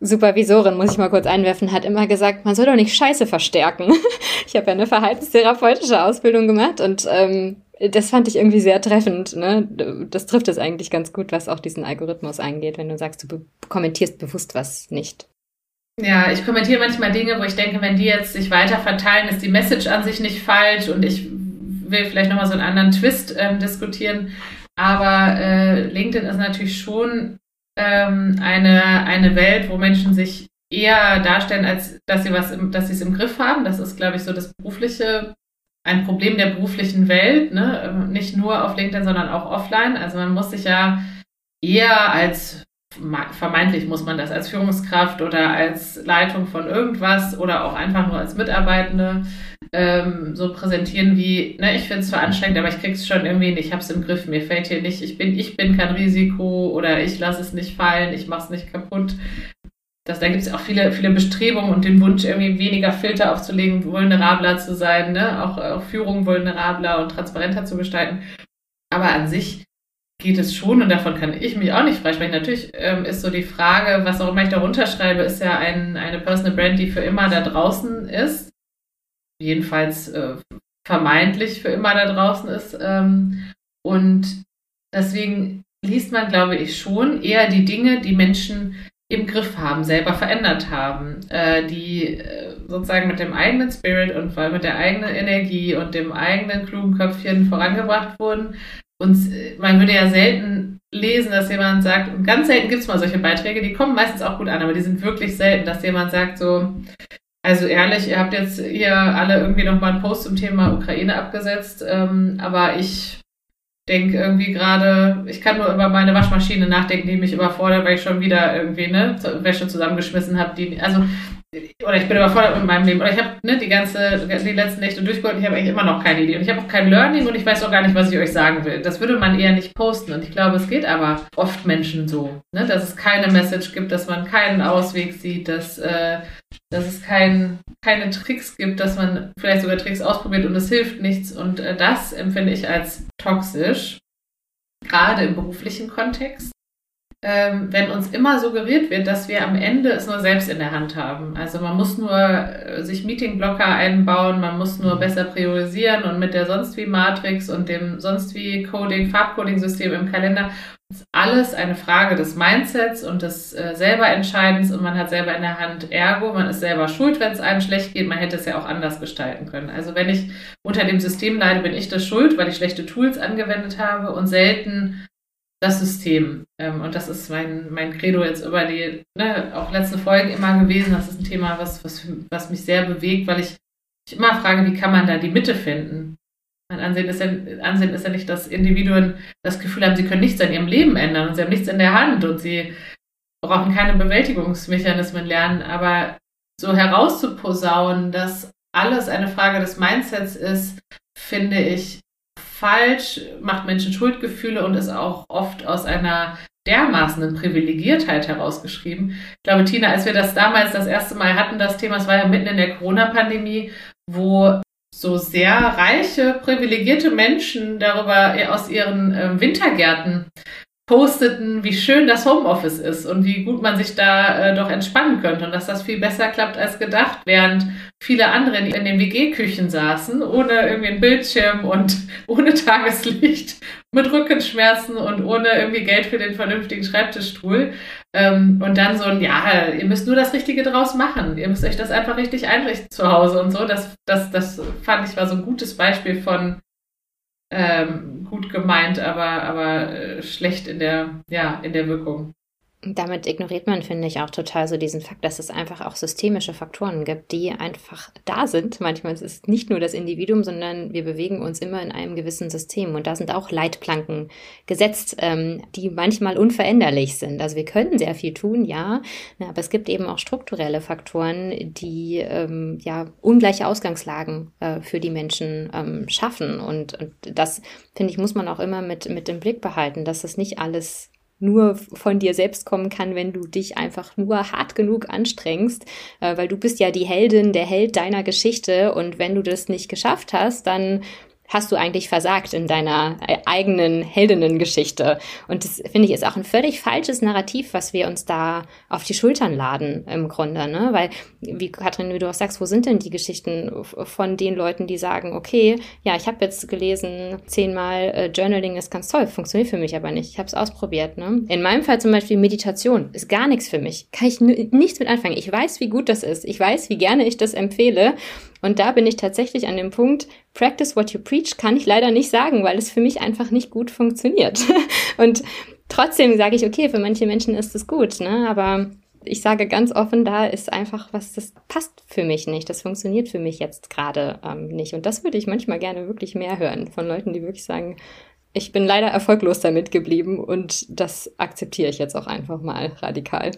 Speaker 3: Supervisorin, muss ich mal kurz einwerfen, hat immer gesagt, man soll doch nicht Scheiße verstärken. Ich habe ja eine verhaltenstherapeutische Ausbildung gemacht und ähm, das fand ich irgendwie sehr treffend. Ne? Das trifft es eigentlich ganz gut, was auch diesen Algorithmus angeht, wenn du sagst, du be kommentierst bewusst was nicht.
Speaker 2: Ja, ich kommentiere manchmal Dinge, wo ich denke, wenn die jetzt sich weiter verteilen, ist die Message an sich nicht falsch und ich will vielleicht nochmal so einen anderen Twist ähm, diskutieren. Aber äh, LinkedIn ist natürlich schon ähm, eine, eine Welt, wo Menschen sich eher darstellen, als dass sie was, im, dass sie es im Griff haben. Das ist, glaube ich, so das berufliche ein Problem der beruflichen Welt, ne? Ähm, nicht nur auf LinkedIn, sondern auch offline. Also man muss sich ja eher als vermeintlich muss man das als Führungskraft oder als Leitung von irgendwas oder auch einfach nur als Mitarbeitende ähm, so präsentieren wie, ne, ich finde es zwar anstrengend, aber ich krieg's schon irgendwie nicht, ich hab's im Griff, mir fällt hier nicht, ich bin, ich bin kein Risiko oder ich lasse es nicht fallen, ich mach's nicht kaputt das, da gibt es auch viele, viele Bestrebungen und den Wunsch, irgendwie weniger Filter aufzulegen, vulnerabler zu sein, ne? auch, auch Führung vulnerabler und transparenter zu gestalten. Aber an sich geht es schon und davon kann ich mich auch nicht freisprechen. Natürlich ähm, ist so die Frage, was auch immer ich darunter schreibe, ist ja ein, eine Personal Brand, die für immer da draußen ist. Jedenfalls äh, vermeintlich für immer da draußen ist. Ähm, und deswegen liest man, glaube ich, schon eher die Dinge, die Menschen im Griff haben, selber verändert haben, äh, die äh, sozusagen mit dem eigenen Spirit und vor allem mit der eigenen Energie und dem eigenen klugen Köpfchen vorangebracht wurden. Und äh, man würde ja selten lesen, dass jemand sagt, und ganz selten gibt es mal solche Beiträge, die kommen meistens auch gut an, aber die sind wirklich selten, dass jemand sagt so, also ehrlich, ihr habt jetzt hier alle irgendwie nochmal einen Post zum Thema Ukraine abgesetzt, ähm, aber ich denke irgendwie gerade, ich kann nur über meine Waschmaschine nachdenken, die mich überfordert, weil ich schon wieder irgendwie ne Wäsche zusammengeschmissen habe, die also oder ich bin überfordert mit meinem Leben. Oder ich habe ne, die ganze die letzten Nächte durchgeholt und ich habe eigentlich immer noch keine Idee. Und ich habe auch kein Learning und ich weiß auch gar nicht, was ich euch sagen will. Das würde man eher nicht posten. Und ich glaube, es geht aber oft Menschen so, ne, dass es keine Message gibt, dass man keinen Ausweg sieht, dass äh, dass es kein, keine Tricks gibt, dass man vielleicht sogar Tricks ausprobiert und es hilft nichts. Und äh, das empfinde ich als toxisch, gerade im beruflichen Kontext ähm, wenn uns immer suggeriert wird, dass wir am Ende es nur selbst in der Hand haben. Also man muss nur äh, sich Meetingblocker einbauen, man muss nur besser priorisieren und mit der sonst wie Matrix und dem sonst wie Coding, Farbcoding-System im Kalender ist alles eine Frage des Mindsets und des äh, Selberentscheidens und man hat selber in der Hand Ergo, man ist selber schuld, wenn es einem schlecht geht, man hätte es ja auch anders gestalten können. Also wenn ich unter dem System leide, bin ich das schuld, weil ich schlechte Tools angewendet habe und selten das System. Ähm, und das ist mein, mein Credo jetzt über die ne, auch letzte Folge immer gewesen. Das ist ein Thema, was, was, was mich sehr bewegt, weil ich, ich immer frage, wie kann man da die Mitte finden? Mein Ansehen ist, ja, Ansehen ist ja nicht, dass Individuen das Gefühl haben, sie können nichts an ihrem Leben ändern und sie haben nichts in der Hand und sie brauchen keine Bewältigungsmechanismen lernen, aber so herauszuposaunen, dass alles eine Frage des Mindsets ist, finde ich falsch, macht Menschen Schuldgefühle und ist auch oft aus einer dermaßen Privilegiertheit herausgeschrieben. Ich glaube, Tina, als wir das damals das erste Mal hatten, das Thema, es war ja mitten in der Corona-Pandemie, wo so sehr reiche, privilegierte Menschen darüber aus ihren äh, Wintergärten posteten, wie schön das Homeoffice ist und wie gut man sich da äh, doch entspannen könnte und dass das viel besser klappt als gedacht, während viele andere in, den WG-Küchen saßen, ohne irgendwie einen Bildschirm und ohne Tageslicht, mit Rückenschmerzen und ohne irgendwie Geld für den vernünftigen Schreibtischstuhl. Ähm, und dann so ein, ja, ihr müsst nur das Richtige draus machen. Ihr müsst euch das einfach richtig einrichten zu Hause und so. Das, das, das fand ich war so ein gutes Beispiel von ähm, gut gemeint, aber, aber äh, schlecht in der, ja, in der Wirkung.
Speaker 3: Damit ignoriert man, finde ich, auch total so diesen Fakt, dass es einfach auch systemische Faktoren gibt, die einfach da sind. Manchmal ist es nicht nur das Individuum, sondern wir bewegen uns immer in einem gewissen System. Und da sind auch Leitplanken gesetzt, ähm, die manchmal unveränderlich sind. Also wir können sehr viel tun, ja, aber es gibt eben auch strukturelle Faktoren, die ähm, ja ungleiche Ausgangslagen äh, für die Menschen ähm, schaffen. Und, und das, finde ich, muss man auch immer mit, mit im Blick behalten, dass das nicht alles nur von dir selbst kommen kann, wenn du dich einfach nur hart genug anstrengst, äh, weil du bist ja die Heldin, der Held deiner Geschichte. Und wenn du das nicht geschafft hast, dann hast du eigentlich versagt in deiner äh, eigenen Heldinnengeschichte. Und das finde ich ist auch ein völlig falsches Narrativ, was wir uns da auf die Schultern laden im Grunde, ne? Weil, wie Katrin, wie du auch sagst, wo sind denn die Geschichten von den Leuten, die sagen, okay, ja, ich habe jetzt gelesen zehnmal, äh, Journaling ist ganz toll, funktioniert für mich aber nicht. Ich habe es ausprobiert, ne? In meinem Fall zum Beispiel Meditation ist gar nichts für mich. Kann ich nichts mit anfangen. Ich weiß, wie gut das ist. Ich weiß, wie gerne ich das empfehle. Und da bin ich tatsächlich an dem Punkt, practice what you preach kann ich leider nicht sagen, weil es für mich einfach nicht gut funktioniert. Und trotzdem sage ich, okay, für manche Menschen ist es gut, ne? aber ich sage ganz offen, da ist einfach was, das passt für mich nicht. Das funktioniert für mich jetzt gerade ähm, nicht. Und das würde ich manchmal gerne wirklich mehr hören von Leuten, die wirklich sagen, ich bin leider erfolglos damit geblieben und das akzeptiere ich jetzt auch einfach mal radikal.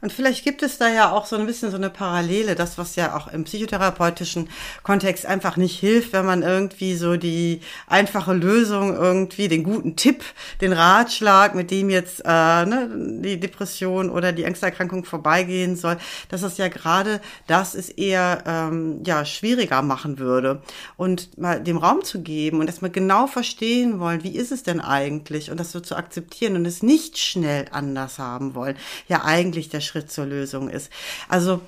Speaker 1: Und vielleicht gibt es da ja auch so ein bisschen so eine Parallele, das, was ja auch im psychotherapeutischen Kontext einfach nicht hilft, wenn man irgendwie so die einfache Lösung irgendwie, den guten Tipp, den Ratschlag, mit dem jetzt äh, ne, die Depression oder die Angsterkrankung vorbeigehen soll, dass es ja gerade das ist eher ähm, ja schwieriger machen würde. Und mal dem Raum zu geben und erstmal genau verstehen wollen, wie ist es denn eigentlich und das so zu akzeptieren und es nicht schnell anders haben wollen. Ja, eigentlich der Schritt zur Lösung ist. Also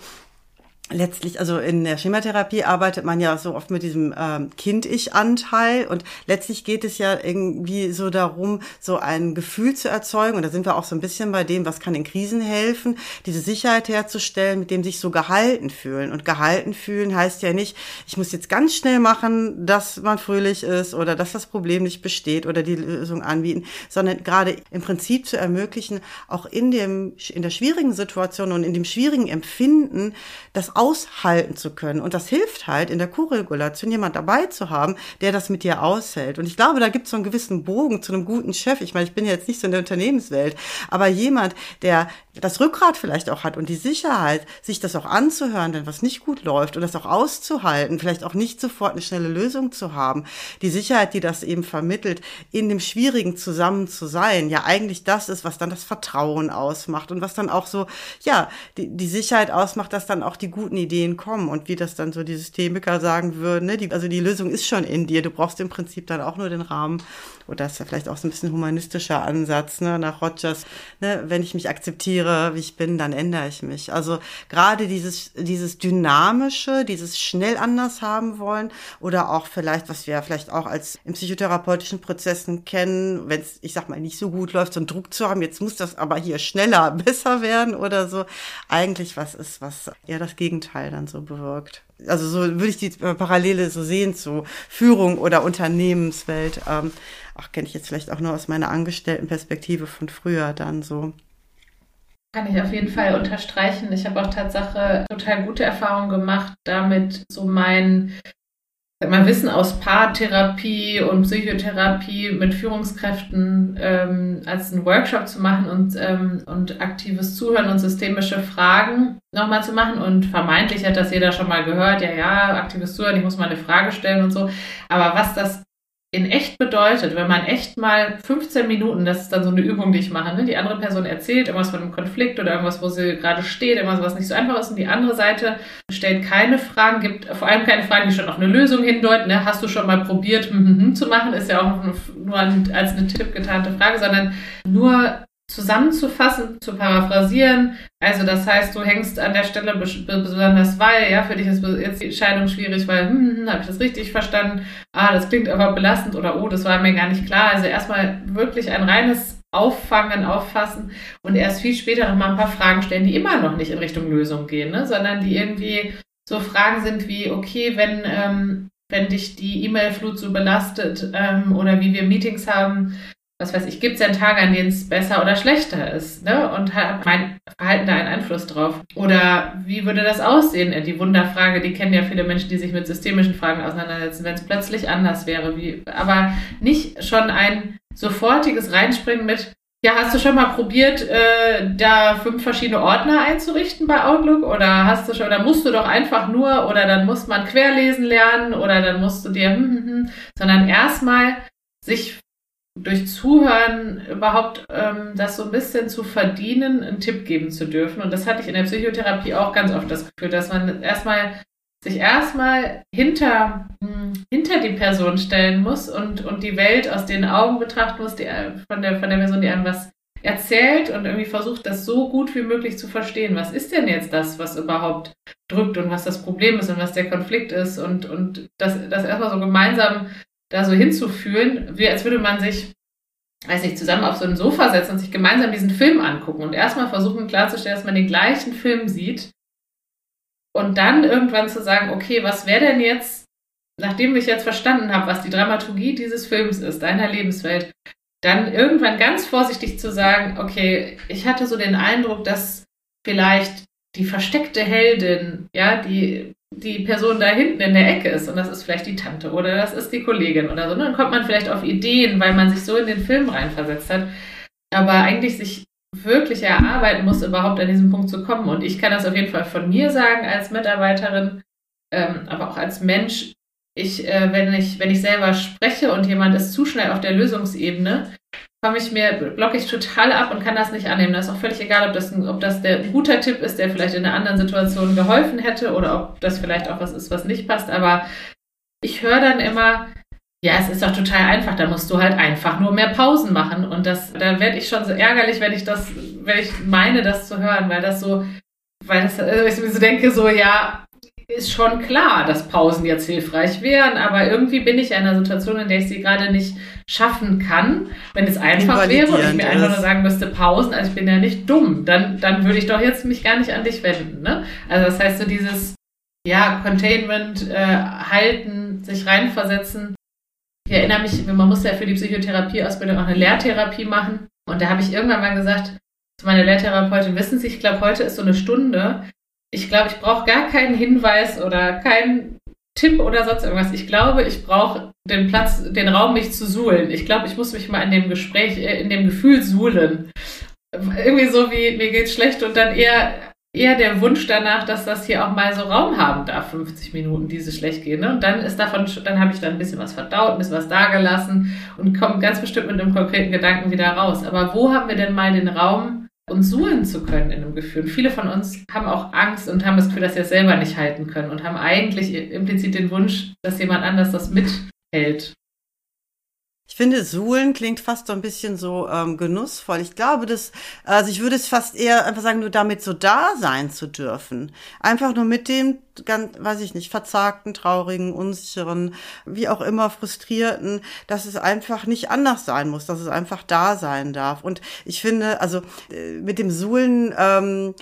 Speaker 1: letztlich, also in der Schematherapie arbeitet man ja so oft mit diesem ähm, Kind-Ich-Anteil und letztlich geht es ja irgendwie so darum, so ein Gefühl zu erzeugen und da sind wir auch so ein bisschen bei dem, was kann in Krisen helfen, diese Sicherheit herzustellen, mit dem sich so gehalten fühlen. Und gehalten fühlen heißt ja nicht, ich muss jetzt ganz schnell machen, dass man fröhlich ist oder dass das Problem nicht besteht oder die Lösung anbieten, sondern gerade im Prinzip zu ermöglichen, auch in dem, in der schwierigen Situation und in dem schwierigen Empfinden, das aushalten zu können. Und das hilft halt in der Co-Regulation, jemand dabei zu haben, der das mit dir aushält. Und ich glaube, da gibt es so einen gewissen Bogen zu einem guten Chef. Ich meine, ich bin jetzt nicht so in der Unternehmenswelt, aber jemand, der das Rückgrat vielleicht auch hat und die Sicherheit, sich das auch anzuhören, wenn was nicht gut läuft und das auch auszuhalten, vielleicht auch nicht sofort eine schnelle Lösung zu haben. Die Sicherheit, die das eben vermittelt, in dem Schwierigen zusammen zu sein, ja eigentlich das ist, was dann das Vertrauen ausmacht und was dann auch so, ja, die, die Sicherheit ausmacht, dass dann auch die guten Ideen kommen und wie das dann so die Systemiker sagen würden, ne? die, also die Lösung ist schon in dir, du brauchst im Prinzip dann auch nur den Rahmen oder das ist ja vielleicht auch so ein bisschen humanistischer Ansatz, ne, nach Rogers, ne, wenn ich mich akzeptiere, wie ich bin, dann ändere ich mich. Also gerade dieses, dieses dynamische, dieses schnell anders haben wollen oder auch vielleicht, was wir vielleicht auch als in psychotherapeutischen Prozessen kennen, wenn es, ich sag mal, nicht so gut läuft, so einen Druck zu haben, jetzt muss das aber hier schneller, besser werden oder so, eigentlich was ist, was eher das Gegenteil dann so bewirkt also so würde ich die Parallele so sehen zu Führung oder Unternehmenswelt. Ähm, ach, kenne ich jetzt vielleicht auch nur aus meiner Angestelltenperspektive von früher dann so.
Speaker 2: Kann ich auf jeden Fall unterstreichen. Ich habe auch Tatsache total gute Erfahrungen gemacht, damit so mein mal Wissen aus Paartherapie und Psychotherapie mit Führungskräften ähm, als einen Workshop zu machen und, ähm, und aktives Zuhören und systemische Fragen nochmal zu machen. Und vermeintlich hat das jeder schon mal gehört, ja, ja, aktives Zuhören, ich muss mal eine Frage stellen und so. Aber was das in echt bedeutet, wenn man echt mal 15 Minuten, das ist dann so eine Übung, die ich mache, ne? die andere Person erzählt irgendwas von einem Konflikt oder irgendwas, wo sie gerade steht, irgendwas, was nicht so einfach ist und die andere Seite stellt keine Fragen, gibt vor allem keine Fragen, die schon auf eine Lösung hindeuten. Ne? Hast du schon mal probiert, hm, hm, hm, zu machen, ist ja auch nur als eine Tipp getarnte Frage, sondern nur zusammenzufassen, zu paraphrasieren. Also das heißt, du hängst an der Stelle besonders weil, ja, für dich ist jetzt die Entscheidung schwierig, weil, hm, hm, hm habe ich das richtig verstanden? Ah, das klingt aber belastend oder oh, das war mir gar nicht klar. Also erstmal wirklich ein reines Auffangen, Auffassen und erst viel später nochmal ein paar Fragen stellen, die immer noch nicht in Richtung Lösung gehen, ne? sondern die irgendwie so Fragen sind wie, okay, wenn, ähm, wenn dich die E-Mail-Flut so belastet ähm, oder wie wir Meetings haben, was weiß ich, gibt es denn Tage, an denen es besser oder schlechter ist, ne? Und hat mein Verhalten da einen Einfluss drauf? Oder wie würde das aussehen? Die Wunderfrage, die kennen ja viele Menschen, die sich mit systemischen Fragen auseinandersetzen, wenn es plötzlich anders wäre. Wie, aber nicht schon ein sofortiges Reinspringen mit, ja, hast du schon mal probiert, äh, da fünf verschiedene Ordner einzurichten bei Outlook? Oder hast du schon, oder musst du doch einfach nur, oder dann muss man querlesen lernen, oder dann musst du dir, hm, hm, hm, sondern erstmal sich durch Zuhören überhaupt ähm, das so ein bisschen zu verdienen, einen Tipp geben zu dürfen. Und das hatte ich in der Psychotherapie auch ganz oft das Gefühl, dass man erstmal sich erstmal hinter, hm, hinter die Person stellen muss und, und die Welt aus den Augen betrachten muss, die, von, der, von der Person, die einem was erzählt und irgendwie versucht, das so gut wie möglich zu verstehen. Was ist denn jetzt das, was überhaupt drückt und was das Problem ist und was der Konflikt ist und, und das, das erstmal so gemeinsam da so hinzufühlen, wie als würde man sich, weiß nicht, zusammen auf so ein Sofa setzen und sich gemeinsam diesen Film angucken und erstmal versuchen klarzustellen, dass man den gleichen Film sieht und dann irgendwann zu sagen, okay, was wäre denn jetzt, nachdem ich jetzt verstanden habe, was die Dramaturgie dieses Films ist, deiner Lebenswelt, dann irgendwann ganz vorsichtig zu sagen, okay, ich hatte so den Eindruck, dass vielleicht die versteckte Heldin, ja, die die Person da hinten in der Ecke ist und das ist vielleicht die Tante oder das ist die Kollegin oder so. Ne? Dann kommt man vielleicht auf Ideen, weil man sich so in den Film reinversetzt hat. Aber eigentlich sich wirklich erarbeiten muss, überhaupt an diesen Punkt zu kommen. Und ich kann das auf jeden Fall von mir sagen als Mitarbeiterin, ähm, aber auch als Mensch. Ich, äh, wenn ich, wenn ich selber spreche und jemand ist zu schnell auf der Lösungsebene, komme ich mir, blocke ich total ab und kann das nicht annehmen. Das ist auch völlig egal, ob das, ein, ob das der ein guter Tipp ist, der vielleicht in einer anderen Situation geholfen hätte oder ob das vielleicht auch was ist, was nicht passt. Aber ich höre dann immer, ja, es ist doch total einfach, da musst du halt einfach nur mehr Pausen machen. Und das, da werde ich schon so ärgerlich, wenn ich das, wenn ich meine, das zu hören, weil das so, weil das, also ich so denke, so, ja, ist schon klar, dass Pausen jetzt hilfreich wären, aber irgendwie bin ich in einer Situation, in der ich sie gerade nicht schaffen kann. Wenn es einfach wäre und ich mir einfach nur sagen müsste, Pausen, also ich bin ja nicht dumm, dann, dann würde ich doch jetzt mich gar nicht an dich wenden. Ne? Also das heißt so dieses, ja, Containment, äh, halten, sich reinversetzen. Ich erinnere mich, man muss ja für die Psychotherapieausbildung auch eine Lehrtherapie machen. Und da habe ich irgendwann mal gesagt zu meiner Lehrtherapeutin, wissen Sie, ich glaube, heute ist so eine Stunde, ich glaube, ich brauche gar keinen Hinweis oder keinen Tipp oder sonst irgendwas. Ich glaube, ich brauche den Platz, den Raum, mich zu suhlen. Ich glaube, ich muss mich mal in dem Gespräch, äh, in dem Gefühl suhlen. Irgendwie so wie, mir geht's schlecht und dann eher, eher der Wunsch danach, dass das hier auch mal so Raum haben darf, 50 Minuten, diese schlecht gehen. Ne? Und dann ist davon, dann habe ich dann ein bisschen was verdaut, ein bisschen was dagelassen und komme ganz bestimmt mit einem konkreten Gedanken wieder raus. Aber wo haben wir denn mal den Raum, uns suhlen zu können in einem Gefühl. Und viele von uns haben auch Angst und haben das Gefühl, dass sie es selber nicht halten können und haben eigentlich implizit den Wunsch, dass jemand anders das mithält.
Speaker 1: Ich finde, Suhlen klingt fast so ein bisschen so ähm, genussvoll. Ich glaube, dass, also ich würde es fast eher einfach sagen, nur damit so da sein zu dürfen. Einfach nur mit dem, ganz, weiß ich nicht, verzagten, traurigen, unsicheren, wie auch immer frustrierten, dass es einfach nicht anders sein muss, dass es einfach da sein darf. Und ich finde, also äh, mit dem Suhlen, ähm,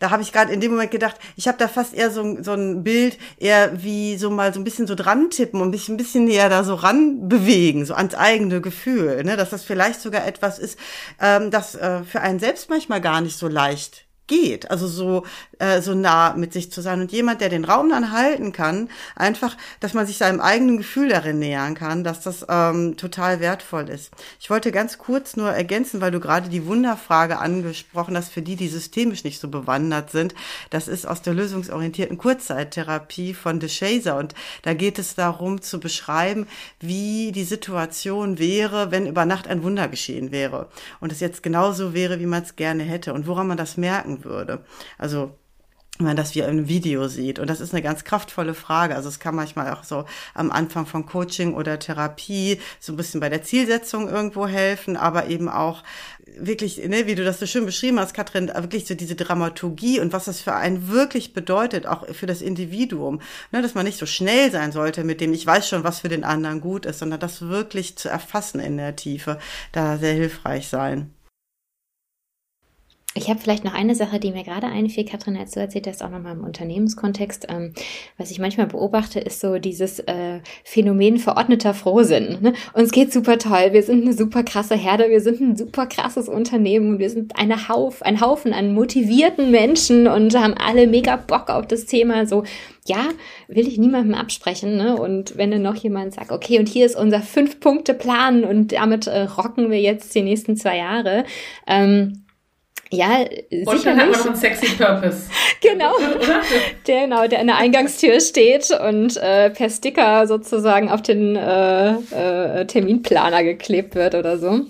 Speaker 1: da habe ich gerade in dem Moment gedacht, ich habe da fast eher so, so ein Bild, eher wie so mal so ein bisschen so dran tippen und mich ein bisschen näher da so ran bewegen, so ans eigene Gefühl, ne? dass das vielleicht sogar etwas ist, ähm, das äh, für einen selbst manchmal gar nicht so leicht geht. Also so, äh, so nah mit sich zu sein. Und jemand, der den Raum dann halten kann, einfach, dass man sich seinem eigenen Gefühl darin nähern kann, dass das ähm, total wertvoll ist. Ich wollte ganz kurz nur ergänzen, weil du gerade die Wunderfrage angesprochen hast, für die, die systemisch nicht so bewandert sind. Das ist aus der lösungsorientierten Kurzzeittherapie von De Shazer. Und da geht es darum zu beschreiben, wie die Situation wäre, wenn über Nacht ein Wunder geschehen wäre. Und es jetzt genauso wäre, wie man es gerne hätte und woran man das merken würde. Also wenn man das wie im Video sieht. Und das ist eine ganz kraftvolle Frage. Also es kann manchmal auch so am Anfang von Coaching oder Therapie so ein bisschen bei der Zielsetzung irgendwo helfen, aber eben auch wirklich, ne, wie du das so schön beschrieben hast, Katrin, wirklich so diese Dramaturgie und was das für einen wirklich bedeutet, auch für das Individuum. Ne, dass man nicht so schnell sein sollte mit dem, ich weiß schon, was für den anderen gut ist, sondern das wirklich zu erfassen in der Tiefe, da sehr hilfreich sein.
Speaker 3: Ich habe vielleicht noch eine Sache, die mir gerade einfiel, Katrin, als du erzählt hast, auch nochmal im Unternehmenskontext. Ähm, was ich manchmal beobachte, ist so dieses äh, Phänomen verordneter Frohsinn. Ne? Uns geht super toll, wir sind eine super krasse Herde, wir sind ein super krasses Unternehmen, wir sind eine Hauf, ein Haufen an motivierten Menschen und haben alle mega Bock auf das Thema. So, ja, will ich niemandem absprechen. Ne? Und wenn dann noch jemand sagt, okay, und hier ist unser Fünf-Punkte-Plan und damit äh, rocken wir jetzt die nächsten zwei Jahre. Ähm, ja,
Speaker 2: und sicherlich. dann hat man noch einen sexy Purpose.
Speaker 3: genau. Der, genau, der an der Eingangstür steht und äh, per Sticker sozusagen auf den äh, äh, Terminplaner geklebt wird oder so.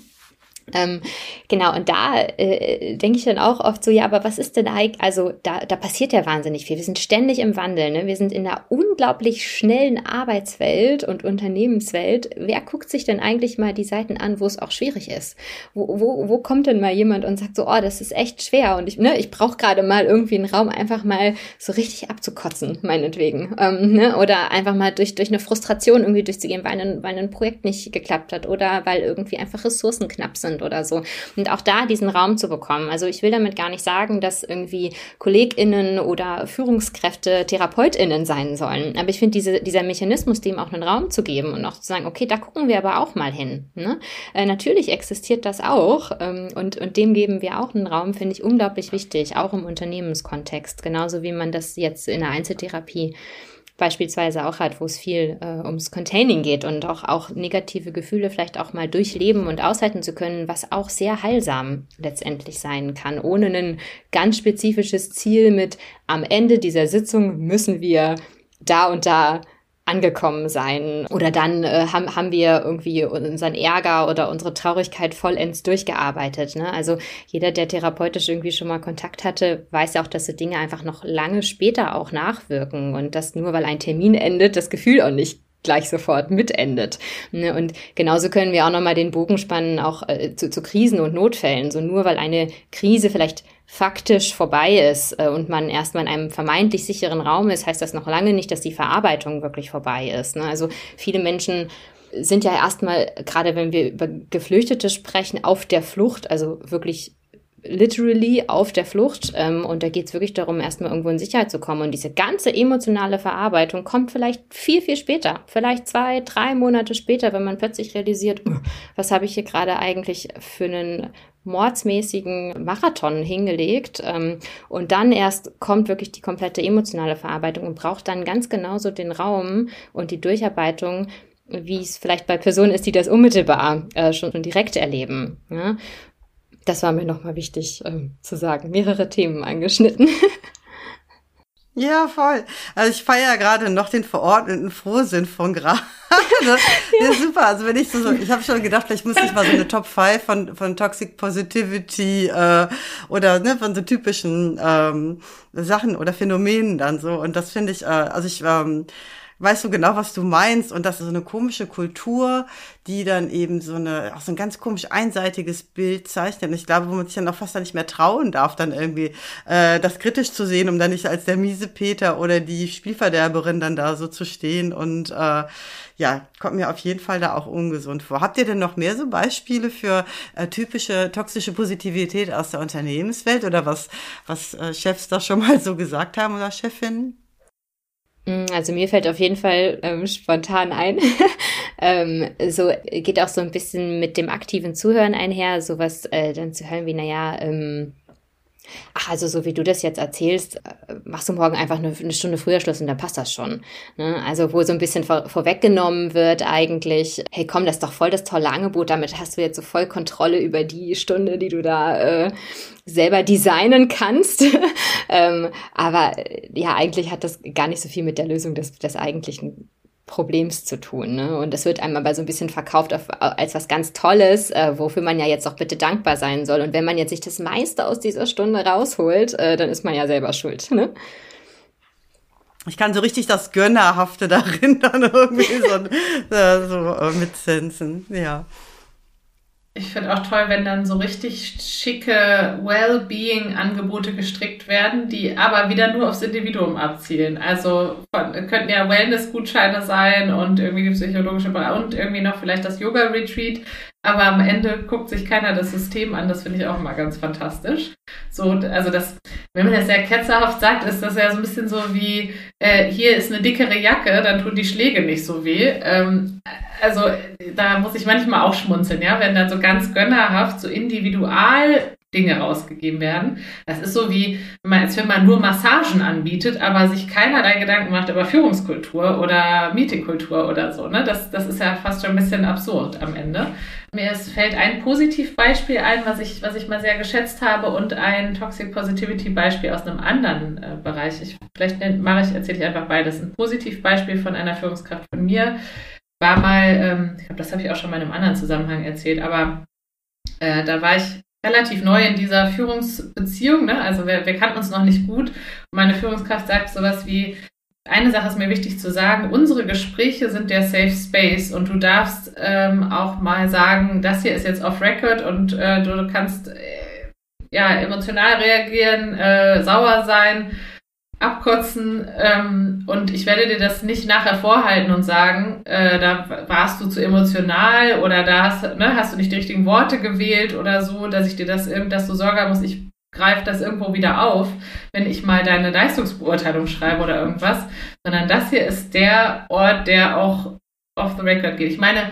Speaker 3: Ähm, genau, und da äh, denke ich dann auch oft so, ja, aber was ist denn eigentlich, also da, da passiert ja wahnsinnig viel. Wir sind ständig im Wandel, ne? wir sind in einer unglaublich schnellen Arbeitswelt und Unternehmenswelt. Wer guckt sich denn eigentlich mal die Seiten an, wo es auch schwierig ist? Wo, wo, wo kommt denn mal jemand und sagt so, oh, das ist echt schwer und ich, ne, ich brauche gerade mal irgendwie einen Raum einfach mal so richtig abzukotzen, meinetwegen. Ähm, ne? Oder einfach mal durch, durch eine Frustration irgendwie durchzugehen, weil ein, weil ein Projekt nicht geklappt hat oder weil irgendwie einfach Ressourcen knapp sind sind oder so. Und auch da diesen Raum zu bekommen. Also ich will damit gar nicht sagen, dass irgendwie KollegInnen oder Führungskräfte TherapeutInnen sein sollen. Aber ich finde, diese, dieser Mechanismus, dem auch einen Raum zu geben und auch zu sagen, okay, da gucken wir aber auch mal hin. Ne? Äh, natürlich existiert das auch ähm, und, und dem geben wir auch einen Raum, finde ich unglaublich wichtig, auch im Unternehmenskontext. Genauso wie man das jetzt in der Einzeltherapie beispielsweise auch hat, wo es viel äh, ums Containing geht und auch, auch negative Gefühle vielleicht auch mal durchleben und aushalten zu können, was auch sehr heilsam letztendlich sein kann, ohne ein ganz spezifisches Ziel mit am Ende dieser Sitzung müssen wir da und da angekommen sein. Oder dann äh, haben, haben wir irgendwie unseren Ärger oder unsere Traurigkeit vollends durchgearbeitet. Ne? Also jeder, der therapeutisch irgendwie schon mal Kontakt hatte, weiß ja auch, dass so Dinge einfach noch lange später auch nachwirken und dass nur weil ein Termin endet, das Gefühl auch nicht gleich sofort mitendet. Ne? Und genauso können wir auch nochmal den Bogen spannen, auch äh, zu, zu Krisen und Notfällen. So nur weil eine Krise vielleicht faktisch vorbei ist äh, und man erstmal in einem vermeintlich sicheren Raum ist, heißt das noch lange nicht, dass die Verarbeitung wirklich vorbei ist. Ne? Also viele Menschen sind ja erstmal, gerade wenn wir über Geflüchtete sprechen, auf der Flucht, also wirklich literally auf der Flucht ähm, und da geht es wirklich darum, erstmal irgendwo in Sicherheit zu kommen. Und diese ganze emotionale Verarbeitung kommt vielleicht viel, viel später, vielleicht zwei, drei Monate später, wenn man plötzlich realisiert, was habe ich hier gerade eigentlich für einen mordsmäßigen Marathon hingelegt ähm, und dann erst kommt wirklich die komplette emotionale Verarbeitung und braucht dann ganz genauso den Raum und die Durcharbeitung, wie es vielleicht bei Personen ist, die das unmittelbar äh, schon, schon direkt erleben. Ja? das war mir nochmal wichtig ähm, zu sagen. Mehrere Themen angeschnitten.
Speaker 1: Ja, voll. Also ich feiere gerade noch den verordneten Frohsinn von gerade. ja. ja, super. Also wenn ich so, ich habe schon gedacht, vielleicht muss ich mal so eine Top 5 von, von Toxic Positivity äh, oder ne, von so typischen ähm, Sachen oder Phänomenen dann so. Und das finde ich, äh, also ich ähm, weißt du genau, was du meinst. Und das ist so eine komische Kultur, die dann eben so eine, auch so ein ganz komisch einseitiges Bild zeichnet. Und ich glaube, wo man sich dann auch fast dann nicht mehr trauen darf, dann irgendwie äh, das kritisch zu sehen, um dann nicht als der miese Peter oder die Spielverderberin dann da so zu stehen. Und äh, ja, kommt mir auf jeden Fall da auch ungesund vor. Habt ihr denn noch mehr so Beispiele für äh, typische toxische Positivität aus der Unternehmenswelt oder was, was äh, Chefs da schon mal so gesagt haben oder Chefinnen?
Speaker 3: Mm, also mir fällt auf jeden Fall ähm, spontan ein. ähm, so geht auch so ein bisschen mit dem aktiven Zuhören einher, sowas äh, dann zu hören wie, naja, ähm, ach, also so wie du das jetzt erzählst, äh, machst du morgen einfach eine, eine Stunde früher Schluss und dann passt das schon. Ne? Also wo so ein bisschen vor, vorweggenommen wird eigentlich, hey komm, das ist doch voll das tolle Angebot, damit hast du jetzt so voll Kontrolle über die Stunde, die du da äh, selber designen kannst. ähm, aber ja, eigentlich hat das gar nicht so viel mit der Lösung des, des eigentlichen Problems zu tun. Ne? Und das wird einem aber so ein bisschen verkauft auf, als was ganz Tolles, äh, wofür man ja jetzt auch bitte dankbar sein soll. Und wenn man jetzt sich das meiste aus dieser Stunde rausholt, äh, dann ist man ja selber schuld. Ne?
Speaker 1: Ich kann so richtig das Gönnerhafte darin dann irgendwie so, äh, so äh, mitsensen, ja.
Speaker 2: Ich finde auch toll, wenn dann so richtig schicke Well-Being-Angebote gestrickt werden, die aber wieder nur aufs Individuum abzielen. Also von, könnten ja Wellness-Gutscheine sein und irgendwie die psychologische und irgendwie noch vielleicht das Yoga-Retreat. Aber am Ende guckt sich keiner das System an. Das finde ich auch immer ganz fantastisch. So, also das, wenn man das sehr ketzerhaft sagt, ist das ja so ein bisschen so wie, äh, hier ist eine dickere Jacke, dann tun die Schläge nicht so weh. Ähm, also da muss ich manchmal auch schmunzeln, ja, wenn dann so ganz gönnerhaft, so individual Dinge rausgegeben werden. Das ist so wie, wenn man als nur Massagen anbietet, aber sich keinerlei Gedanken macht über Führungskultur oder Meetingkultur oder so. Ne? Das, das ist ja fast schon ein bisschen absurd am Ende. Mir fällt ein Positivbeispiel ein, was ich, was ich mal sehr geschätzt habe und ein Toxic Positivity Beispiel aus einem anderen äh, Bereich. Ich, vielleicht mache ich, erzähle ich einfach beides. Ein Positivbeispiel von einer Führungskraft von mir war mal, ähm, ich glaube, das habe ich auch schon mal in einem anderen Zusammenhang erzählt, aber äh, da war ich relativ neu in dieser Führungsbeziehung, ne? also wir, wir kannten uns noch nicht gut. Meine Führungskraft sagt sowas wie, eine Sache ist mir wichtig zu sagen, unsere Gespräche sind der Safe Space und du darfst ähm, auch mal sagen, das hier ist jetzt off Record und äh, du kannst äh, ja emotional reagieren, äh, sauer sein, abkotzen ähm, und ich werde dir das nicht nachher vorhalten und sagen, äh, da warst du zu emotional oder da hast, ne, hast du nicht die richtigen Worte gewählt oder so, dass ich dir das dass du Sorge muss, ich greife das irgendwo wieder auf, wenn ich mal deine Leistungsbeurteilung schreibe oder irgendwas, sondern das hier ist der Ort, der auch off the record geht. Ich meine,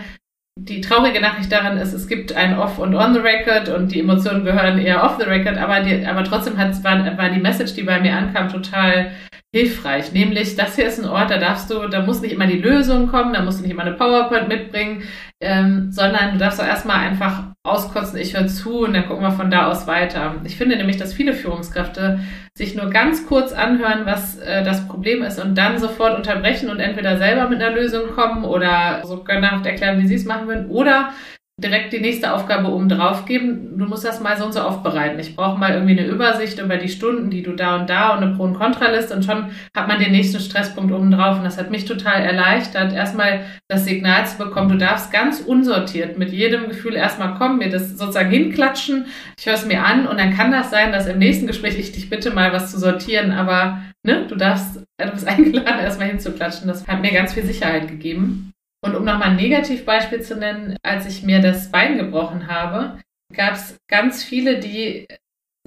Speaker 2: die traurige Nachricht daran ist, es gibt ein Off und On the Record und die Emotionen gehören eher off the Record, aber, die, aber trotzdem hat, war, war die Message, die bei mir ankam, total hilfreich. Nämlich, das hier ist ein Ort, da darfst du, da muss nicht immer die Lösung kommen, da musst du nicht immer eine PowerPoint mitbringen, ähm, sondern du darfst auch erstmal einfach auskotzen, ich höre zu und dann gucken wir von da aus weiter. Ich finde nämlich, dass viele Führungskräfte sich nur ganz kurz anhören, was äh, das Problem ist und dann sofort unterbrechen und entweder selber mit einer Lösung kommen oder so gönnerhaft erklären, wie sie es machen würden oder direkt die nächste Aufgabe oben drauf geben. Du musst das mal so und so aufbereiten. Ich brauche mal irgendwie eine Übersicht über die Stunden, die du da und da und eine Pro- und Kontraliste und schon hat man den nächsten Stresspunkt oben drauf. Und das hat mich total erleichtert, erstmal das Signal zu bekommen, du darfst ganz unsortiert mit jedem Gefühl erstmal kommen, mir das sozusagen hinklatschen. Ich höre es mir an und dann kann das sein, dass im nächsten Gespräch ich dich bitte mal was zu sortieren, aber ne, du darfst, du bist eingeladen, erstmal hinzuklatschen. Das hat mir ganz viel Sicherheit gegeben. Und um nochmal ein Negativbeispiel zu nennen, als ich mir das Bein gebrochen habe, gab es ganz viele, die,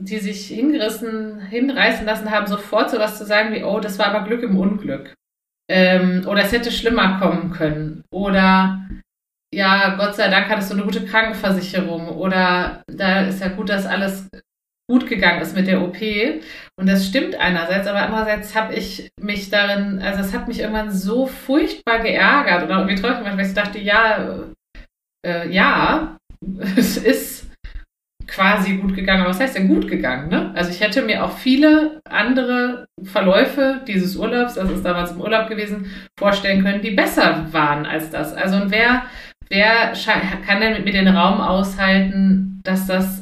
Speaker 2: die sich hingerissen, hinreißen lassen haben, sofort so was zu sagen wie, oh, das war aber Glück im Unglück. Ähm, oder es hätte schlimmer kommen können. Oder ja, Gott sei Dank hattest du eine gute Krankenversicherung. Oder da ist ja gut, dass alles gut gegangen ist mit der OP. Und das stimmt einerseits, aber andererseits habe ich mich darin, also es hat mich irgendwann so furchtbar geärgert oder irgendwie traurig gemacht, weil ich dachte, ja, äh, ja, es ist quasi gut gegangen. Aber was heißt denn gut gegangen? Ne? Also ich hätte mir auch viele andere Verläufe dieses Urlaubs, das ist damals im Urlaub gewesen, vorstellen können, die besser waren als das. Also und wer, wer kann denn mit mir den Raum aushalten, dass das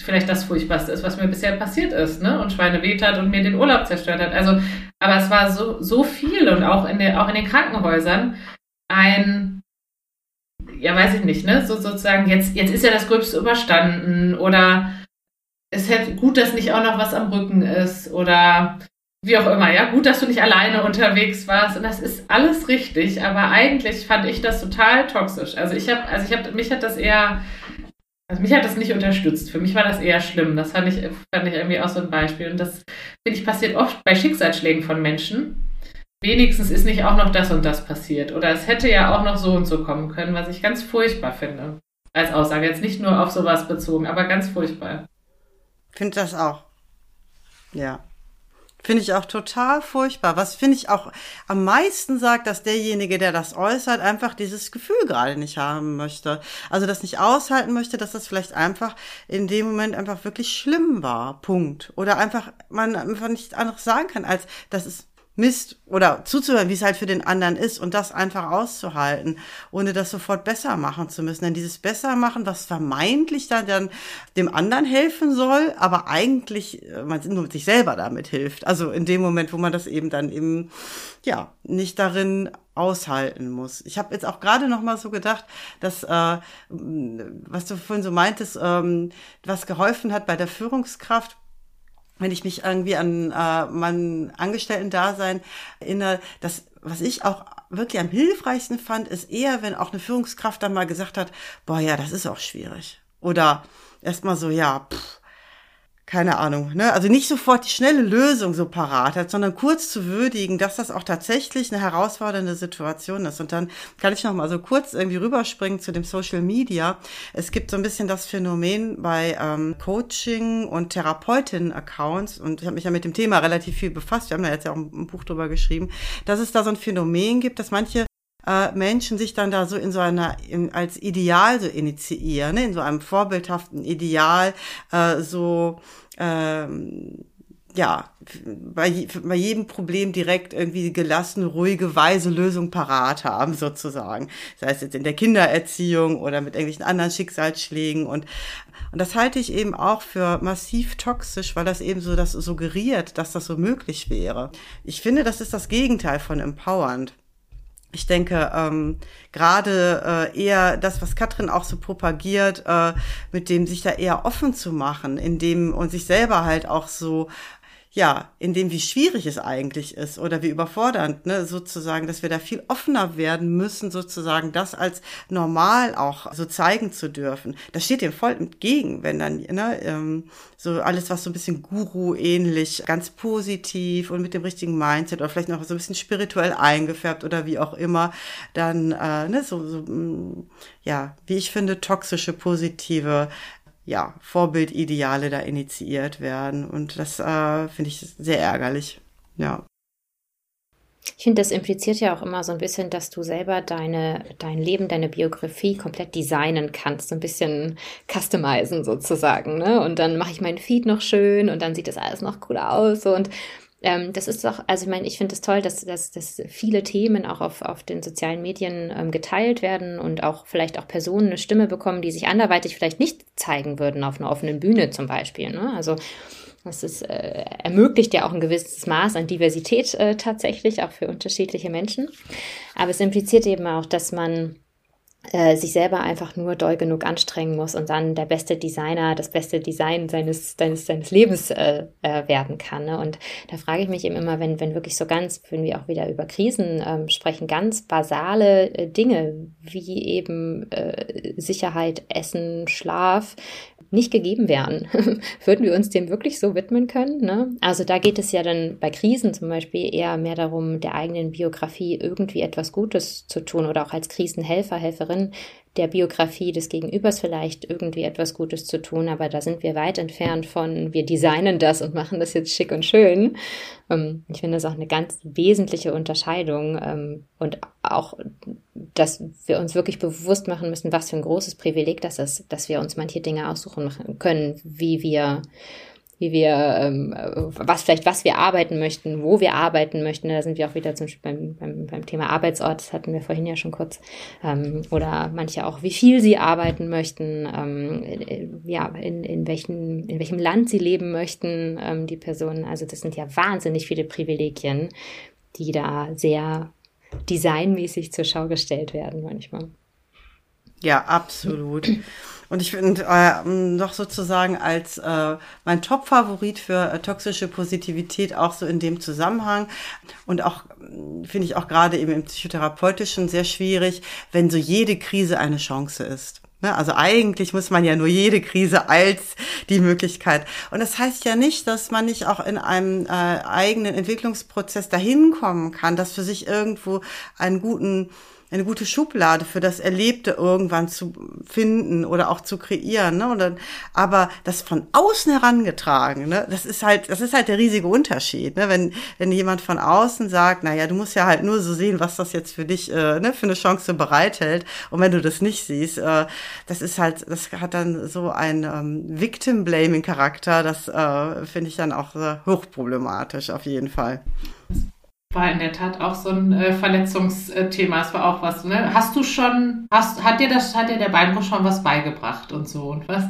Speaker 2: vielleicht das Furchtbarste ist, was mir bisher passiert ist, ne? Und Schweine hat und mir den Urlaub zerstört hat. Also, aber es war so, so viel und auch in, der, auch in den Krankenhäusern ein, ja, weiß ich nicht, ne? So sozusagen, jetzt, jetzt ist ja das Gröbste überstanden oder es hätte gut, dass nicht auch noch was am Rücken ist oder wie auch immer, ja, gut, dass du nicht alleine unterwegs warst und das ist alles richtig, aber eigentlich fand ich das total toxisch. Also ich habe, also ich habe, mich hat das eher also mich hat das nicht unterstützt. Für mich war das eher schlimm. Das fand ich, fand ich irgendwie auch so ein Beispiel. Und das, finde ich, passiert oft bei Schicksalsschlägen von Menschen. Wenigstens ist nicht auch noch das und das passiert. Oder es hätte ja auch noch so und so kommen können, was ich ganz furchtbar finde. Als Aussage. Jetzt nicht nur auf sowas bezogen, aber ganz furchtbar.
Speaker 1: Finde das auch. Ja. Finde ich auch total furchtbar. Was finde ich auch am meisten sagt, dass derjenige, der das äußert, einfach dieses Gefühl gerade nicht haben möchte. Also das nicht aushalten möchte, dass das vielleicht einfach in dem Moment einfach wirklich schlimm war. Punkt. Oder einfach man einfach nicht anderes sagen kann, als das ist Mist oder zuzuhören, wie es halt für den anderen ist und das einfach auszuhalten, ohne das sofort besser machen zu müssen. Denn dieses besser machen, was vermeintlich dann, dann dem anderen helfen soll, aber eigentlich äh, man nur sich selber damit hilft. Also in dem Moment, wo man das eben dann eben ja nicht darin aushalten muss. Ich habe jetzt auch gerade noch mal so gedacht, dass äh, was du vorhin so meintest, ähm, was geholfen hat bei der Führungskraft wenn ich mich irgendwie an äh, mein Angestellten-Dasein erinnere, das, was ich auch wirklich am hilfreichsten fand, ist eher, wenn auch eine Führungskraft dann mal gesagt hat, boah, ja, das ist auch schwierig. Oder erstmal so, ja, pff, keine Ahnung, ne? Also nicht sofort die schnelle Lösung so parat hat, sondern kurz zu würdigen, dass das auch tatsächlich eine herausfordernde Situation ist. Und dann kann ich noch mal so kurz irgendwie rüberspringen zu dem Social Media. Es gibt so ein bisschen das Phänomen bei ähm, Coaching und Therapeutinnen-Accounts und ich habe mich ja mit dem Thema relativ viel befasst. Wir haben da jetzt ja auch ein Buch drüber geschrieben, dass es da so ein Phänomen gibt, dass manche äh, Menschen sich dann da so in so einer, in, als Ideal so initiieren, ne? in so einem vorbildhaften Ideal, äh, so, ähm, ja, bei, bei jedem Problem direkt irgendwie gelassene, ruhige, weise Lösung parat haben, sozusagen. Das heißt jetzt in der Kindererziehung oder mit irgendwelchen anderen Schicksalsschlägen und und das halte ich eben auch für massiv toxisch, weil das eben so das suggeriert, dass das so möglich wäre. Ich finde, das ist das Gegenteil von empowernd ich denke, ähm, gerade äh, eher das, was Katrin auch so propagiert, äh, mit dem sich da eher offen zu machen, in dem und sich selber halt auch so ja, in dem, wie schwierig es eigentlich ist oder wie überfordernd, ne, sozusagen, dass wir da viel offener werden müssen, sozusagen, das als normal auch so zeigen zu dürfen. Das steht dem voll entgegen, wenn dann, ne, ähm, so alles, was so ein bisschen Guru-ähnlich, ganz positiv und mit dem richtigen Mindset oder vielleicht noch so ein bisschen spirituell eingefärbt oder wie auch immer, dann, äh, ne, so, so, mm, ja, wie ich finde, toxische, positive ja, Vorbildideale da initiiert werden. Und das äh, finde ich sehr ärgerlich. Ja.
Speaker 3: Ich finde, das impliziert ja auch immer so ein bisschen, dass du selber deine, dein Leben, deine Biografie komplett designen kannst, so ein bisschen customizen sozusagen. Ne? Und dann mache ich meinen Feed noch schön und dann sieht das alles noch cooler aus. Und ähm, das ist doch, also ich meine, ich finde es das toll, dass, dass, dass viele Themen auch auf, auf den sozialen Medien ähm, geteilt werden und auch vielleicht auch Personen eine Stimme bekommen, die sich anderweitig vielleicht nicht zeigen würden auf einer offenen Bühne zum Beispiel. Ne? Also das ist, äh, ermöglicht ja auch ein gewisses Maß an Diversität äh, tatsächlich, auch für unterschiedliche Menschen. Aber es impliziert eben auch, dass man äh, sich selber einfach nur doll genug anstrengen muss und dann der beste Designer, das beste Design seines, seines, seines Lebens äh, äh, werden kann. Ne? Und da frage ich mich eben immer, wenn, wenn wirklich so ganz, wenn wir auch wieder über Krisen ähm, sprechen, ganz basale äh, Dinge wie eben äh, Sicherheit, Essen, Schlaf, nicht gegeben wären, würden wir uns dem wirklich so widmen können? Ne? Also da geht es ja dann bei Krisen zum Beispiel eher mehr darum, der eigenen Biografie irgendwie etwas Gutes zu tun oder auch als Krisenhelfer, Helferin der Biografie des Gegenübers vielleicht irgendwie etwas Gutes zu tun, aber da sind wir weit entfernt von, wir designen das und machen das jetzt schick und schön. Ähm, ich finde das auch eine ganz wesentliche Unterscheidung ähm, und auch, dass wir uns wirklich bewusst machen müssen, was für ein großes Privileg das ist, dass wir uns manche Dinge aussuchen können, wie wir wie wir, ähm, was vielleicht, was wir arbeiten möchten, wo wir arbeiten möchten. Da sind wir auch wieder zum Beispiel beim, beim, beim Thema Arbeitsort, das hatten wir vorhin ja schon kurz. Ähm, oder manche auch, wie viel sie arbeiten möchten, ähm, äh, ja, in, in, welchen, in welchem Land sie leben möchten, ähm, die Personen. Also das sind ja wahnsinnig viele Privilegien, die da sehr designmäßig zur Schau gestellt werden manchmal.
Speaker 1: Ja, absolut. Und ich finde äh, noch sozusagen als äh, mein Top-Favorit für äh, toxische Positivität auch so in dem Zusammenhang und auch finde ich auch gerade eben im psychotherapeutischen sehr schwierig, wenn so jede Krise eine Chance ist. Ne? Also eigentlich muss man ja nur jede Krise als die Möglichkeit. Und das heißt ja nicht, dass man nicht auch in einem äh, eigenen Entwicklungsprozess dahin kommen kann, dass für sich irgendwo einen guten eine gute Schublade für das Erlebte irgendwann zu finden oder auch zu kreieren. Ne? Dann, aber das von außen herangetragen, ne? das ist halt, das ist halt der riesige Unterschied. Ne? Wenn, wenn jemand von außen sagt, na ja, du musst ja halt nur so sehen, was das jetzt für dich äh, ne, für eine Chance bereithält. Und wenn du das nicht siehst, äh, das ist halt, das hat dann so ein ähm, Victim-Blaming-Charakter. Das äh, finde ich dann auch äh, hochproblematisch auf jeden Fall
Speaker 2: war in der Tat auch so ein äh, Verletzungsthema. Es war auch was, ne? Hast du schon, hast, hat dir das, hat dir der Beinbruch schon was beigebracht und so und was?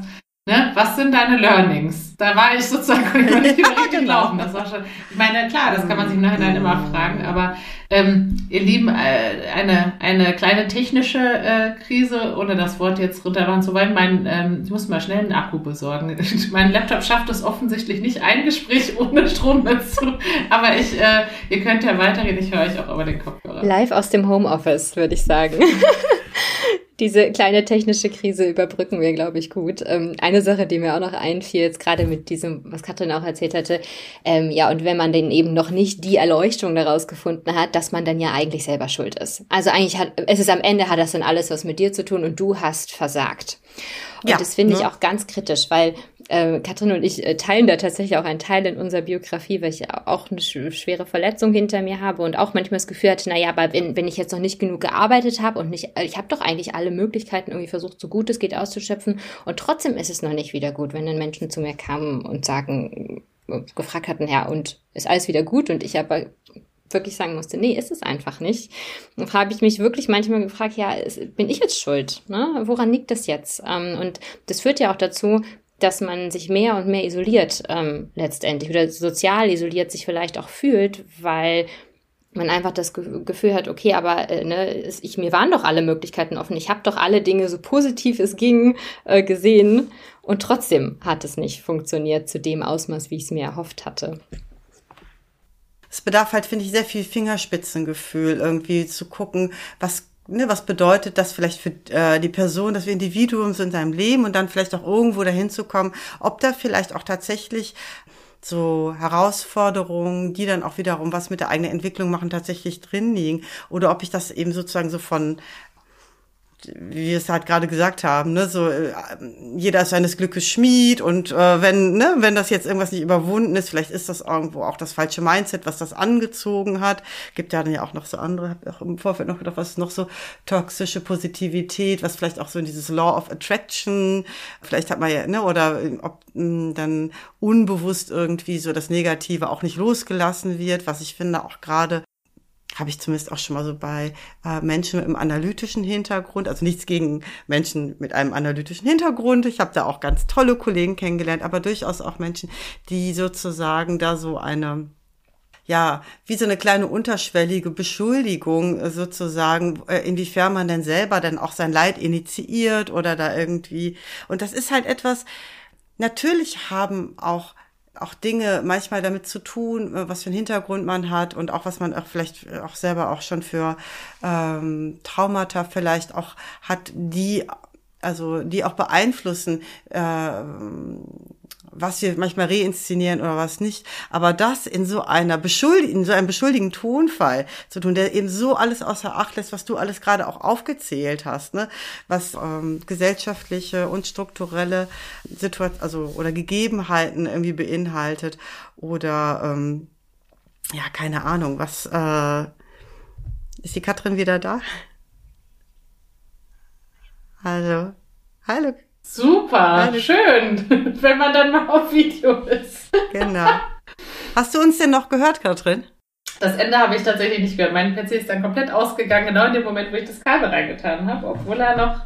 Speaker 2: Ne? Was sind deine Learnings? Da war ich sozusagen ich war nicht richtig genau. laufen. Das war schon, ich meine, klar, das kann man sich im Nachhinein immer fragen, aber ähm, ihr Lieben, äh, eine, eine kleine technische äh, Krise, ohne das Wort jetzt runterfahren zu wollen. Mein, ähm, ich muss mal schnell einen Akku besorgen. mein Laptop schafft es offensichtlich nicht, ein Gespräch ohne Strom dazu. Aber ich, äh, ihr könnt ja weitergehen, ich höre euch auch über den Kopfhörer.
Speaker 3: Live aus dem Homeoffice, würde ich sagen. diese kleine technische Krise überbrücken wir, glaube ich, gut. Ähm, eine Sache, die mir auch noch einfiel, jetzt gerade mit diesem, was Katrin auch erzählt hatte, ähm, ja, und wenn man denn eben noch nicht die Erleuchtung daraus gefunden hat, dass man dann ja eigentlich selber schuld ist. Also eigentlich hat, es ist am Ende hat das dann alles was mit dir zu tun und du hast versagt. Und ja, das finde ich ne? auch ganz kritisch, weil äh, Katrin und ich äh, teilen da tatsächlich auch einen Teil in unserer Biografie, weil ich auch eine sch schwere Verletzung hinter mir habe und auch manchmal das Gefühl hatte, naja, aber wenn, wenn ich jetzt noch nicht genug gearbeitet habe und nicht, ich habe doch eigentlich alle Möglichkeiten irgendwie versucht, so gut es geht auszuschöpfen und trotzdem ist es noch nicht wieder gut, wenn dann Menschen zu mir kamen und sagen, gefragt hatten, ja, und ist alles wieder gut? Und ich aber wirklich sagen musste, nee, ist es einfach nicht. Und habe ich mich wirklich manchmal gefragt, ja, bin ich jetzt schuld? Ne? Woran liegt das jetzt? Ähm, und das führt ja auch dazu, dass man sich mehr und mehr isoliert ähm, letztendlich oder sozial isoliert sich vielleicht auch fühlt, weil man einfach das Gefühl hat, okay, aber äh, ne, ich, mir waren doch alle Möglichkeiten offen, ich habe doch alle Dinge so positiv es ging äh, gesehen und trotzdem hat es nicht funktioniert zu dem Ausmaß, wie ich es mir erhofft hatte.
Speaker 1: Es bedarf halt, finde ich, sehr viel Fingerspitzengefühl, irgendwie zu gucken, was ne, was bedeutet das vielleicht für äh, die Person, das Individuum so in seinem Leben und dann vielleicht auch irgendwo dahin zu kommen, ob da vielleicht auch tatsächlich so Herausforderungen, die dann auch wiederum was mit der eigenen Entwicklung machen, tatsächlich drin liegen. Oder ob ich das eben sozusagen so von wie wir es halt gerade gesagt haben, ne, so äh, jeder ist seines Glückes Schmied und äh, wenn, ne, wenn das jetzt irgendwas nicht überwunden ist, vielleicht ist das irgendwo auch das falsche Mindset, was das angezogen hat. Gibt ja dann ja auch noch so andere, habe auch im Vorfeld noch gedacht, was ist noch so toxische Positivität, was vielleicht auch so in dieses Law of Attraction, vielleicht hat man ja, ne, oder ob mh, hm, dann unbewusst irgendwie so das Negative auch nicht losgelassen wird, was ich finde auch gerade habe ich zumindest auch schon mal so bei äh, Menschen mit einem analytischen Hintergrund, also nichts gegen Menschen mit einem analytischen Hintergrund. Ich habe da auch ganz tolle Kollegen kennengelernt, aber durchaus auch Menschen, die sozusagen da so eine ja, wie so eine kleine unterschwellige Beschuldigung äh, sozusagen, äh, inwiefern man denn selber dann auch sein Leid initiiert oder da irgendwie. Und das ist halt etwas, natürlich haben auch auch Dinge manchmal damit zu tun, äh, was für einen Hintergrund man hat und auch was man auch vielleicht auch selber auch schon für ähm, Traumata vielleicht auch hat, die also die auch beeinflussen, äh, was wir manchmal reinszenieren oder was nicht. Aber das in so einer beschuldigen, in so einem beschuldigen Tonfall zu tun, der eben so alles außer Acht lässt, was du alles gerade auch aufgezählt hast, ne? was ähm, gesellschaftliche und strukturelle Situation, also oder Gegebenheiten irgendwie beinhaltet oder ähm, ja keine Ahnung, was äh, ist die Katrin wieder da? Hallo. Hallo.
Speaker 2: Super, Hallo. schön, wenn man dann mal auf Video ist.
Speaker 1: Genau. Hast du uns denn noch gehört, Katrin?
Speaker 2: Das Ende habe ich tatsächlich nicht gehört. Mein PC ist dann komplett ausgegangen, genau in dem Moment, wo ich das Kabel reingetan habe, obwohl er noch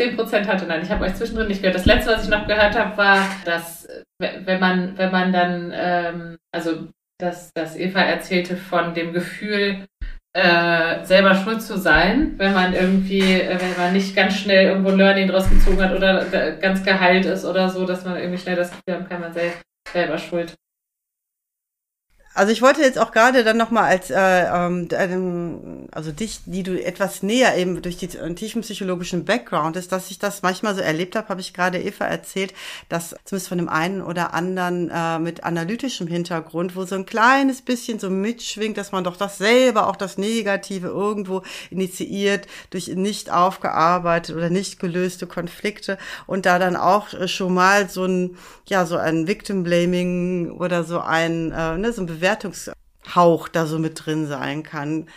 Speaker 2: 10% hatte. Nein, ich habe euch zwischendrin nicht gehört. Das letzte, was ich noch gehört habe, war, dass wenn man, wenn man dann, ähm, also dass, dass Eva erzählte von dem Gefühl, äh, selber schuld zu sein, wenn man irgendwie, äh, wenn man nicht ganz schnell irgendwo Learning draus gezogen hat oder ganz geheilt ist oder so, dass man irgendwie schnell das Gefühl haben kann, man sei selber schuld.
Speaker 1: Also ich wollte jetzt auch gerade dann nochmal als, äh, ähm, also dich, die du etwas näher eben durch die tiefen psychologischen Background ist, dass ich das manchmal so erlebt habe, habe ich gerade Eva erzählt, dass zumindest von dem einen oder anderen äh, mit analytischem Hintergrund, wo so ein kleines bisschen so mitschwingt, dass man doch das selber, auch das Negative irgendwo initiiert durch nicht aufgearbeitet oder nicht gelöste Konflikte und da dann auch schon mal so ein, ja, so ein Victim Blaming oder so ein, äh, ne, so ein Bewertungshauch da so mit drin sein kann.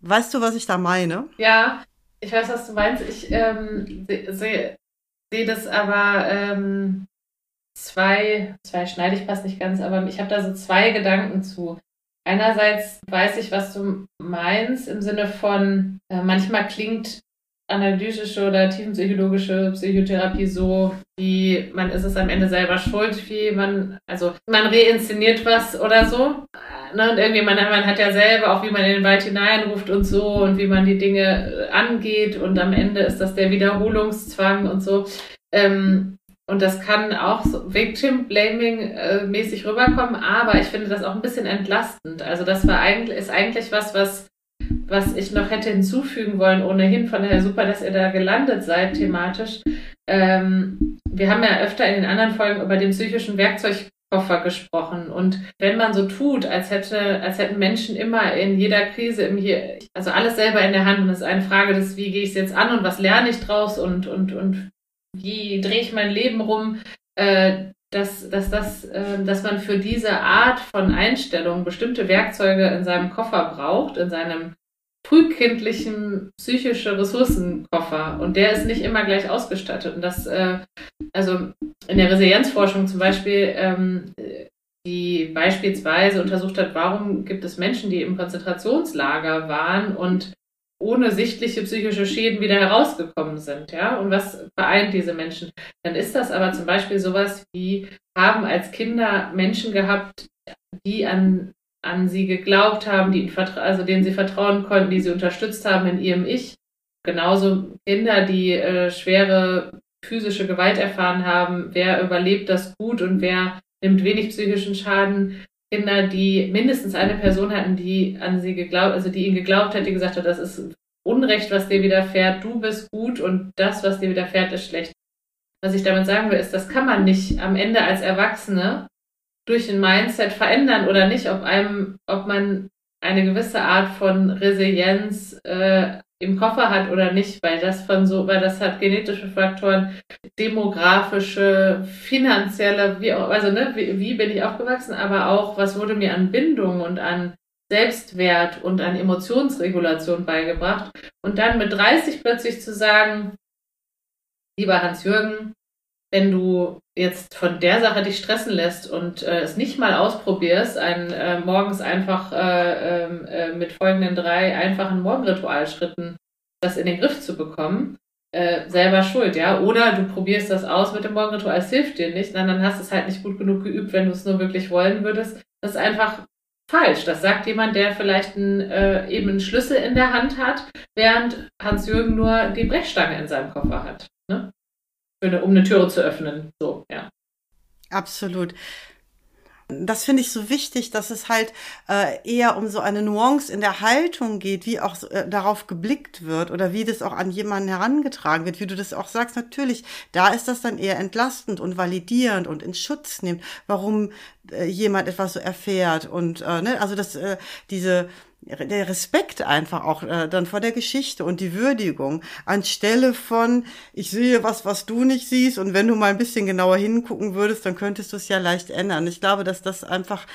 Speaker 1: Weißt du, was ich da meine?
Speaker 2: Ja, ich weiß, was du meinst. Ich ähm, sehe seh das aber ähm, zwei, zwei schneide ich fast nicht ganz, aber ich habe da so zwei Gedanken zu. Einerseits weiß ich, was du meinst, im Sinne von, äh, manchmal klingt analytische oder tiefenpsychologische Psychotherapie so, wie man ist es am Ende selber schuld, wie man, also man reinszeniert was oder so. Ne? Und irgendwie, man, man hat ja selber auch, wie man in den Wald hineinruft und so und wie man die Dinge äh, angeht und am Ende ist das der Wiederholungszwang und so. Ähm, und das kann auch so Victim Blaming äh, rüberkommen, aber ich finde das auch ein bisschen entlastend. Also das war eigentlich, ist eigentlich was, was was ich noch hätte hinzufügen wollen, ohnehin von daher super, dass ihr da gelandet seid thematisch. Ähm, wir haben ja öfter in den anderen Folgen über den psychischen Werkzeugkoffer gesprochen. Und wenn man so tut, als hätte, als hätten Menschen immer in jeder Krise im hier, also alles selber in der Hand und es ist eine Frage des, wie gehe ich es jetzt an und was lerne ich draus und, und, und wie drehe ich mein Leben rum, äh, dass, dass, das, äh, dass man für diese Art von Einstellung bestimmte Werkzeuge in seinem Koffer braucht, in seinem frühkindlichen psychische Ressourcenkoffer und der ist nicht immer gleich ausgestattet. Und das, äh, also in der Resilienzforschung zum Beispiel, ähm, die beispielsweise untersucht hat, warum gibt es Menschen, die im Konzentrationslager waren und ohne sichtliche psychische Schäden wieder herausgekommen sind, ja, und was vereint diese Menschen? Dann ist das aber zum Beispiel sowas wie, haben als Kinder Menschen gehabt, die an an sie geglaubt haben, die also denen sie vertrauen konnten, die sie unterstützt haben in ihrem Ich. Genauso Kinder, die äh, schwere physische Gewalt erfahren haben, wer überlebt das gut und wer nimmt wenig psychischen Schaden. Kinder, die mindestens eine Person hatten, die an sie geglaubt, also die ihnen geglaubt hat, die gesagt hat, das ist Unrecht, was dir widerfährt, du bist gut und das, was dir widerfährt, ist schlecht. Was ich damit sagen will, ist, das kann man nicht am Ende als Erwachsene durch ein Mindset verändern oder nicht, ob einem, ob man eine gewisse Art von Resilienz äh, im Koffer hat oder nicht, weil das von so, weil das hat genetische Faktoren, demografische, finanzielle, wie auch, also ne, wie, wie bin ich aufgewachsen, aber auch, was wurde mir an Bindung und an Selbstwert und an Emotionsregulation beigebracht. Und dann mit 30 plötzlich zu sagen, lieber Hans-Jürgen, wenn du jetzt von der Sache dich stressen lässt und äh, es nicht mal ausprobierst, ein, äh, morgens einfach äh, ähm, äh, mit folgenden drei einfachen Morgenritualschritten das in den Griff zu bekommen, äh, selber schuld, ja. Oder du probierst das aus mit dem Morgenritual, es hilft dir nicht, dann, dann hast du es halt nicht gut genug geübt, wenn du es nur wirklich wollen würdest. Das ist einfach falsch. Das sagt jemand, der vielleicht einen, äh, eben einen Schlüssel in der Hand hat, während Hans-Jürgen nur die Brechstange in seinem Koffer hat. Ne? Eine, um eine Türe zu öffnen. So, ja.
Speaker 1: Absolut. Das finde ich so wichtig, dass es halt äh, eher um so eine Nuance in der Haltung geht, wie auch äh, darauf geblickt wird oder wie das auch an jemanden herangetragen wird, wie du das auch sagst. Natürlich, da ist das dann eher entlastend und validierend und in Schutz nimmt, warum äh, jemand etwas so erfährt und äh, ne, also das äh, diese der Respekt einfach auch äh, dann vor der Geschichte und die Würdigung anstelle von ich sehe was, was du nicht siehst und wenn du mal ein bisschen genauer hingucken würdest, dann könntest du es ja leicht ändern. Ich glaube, dass das einfach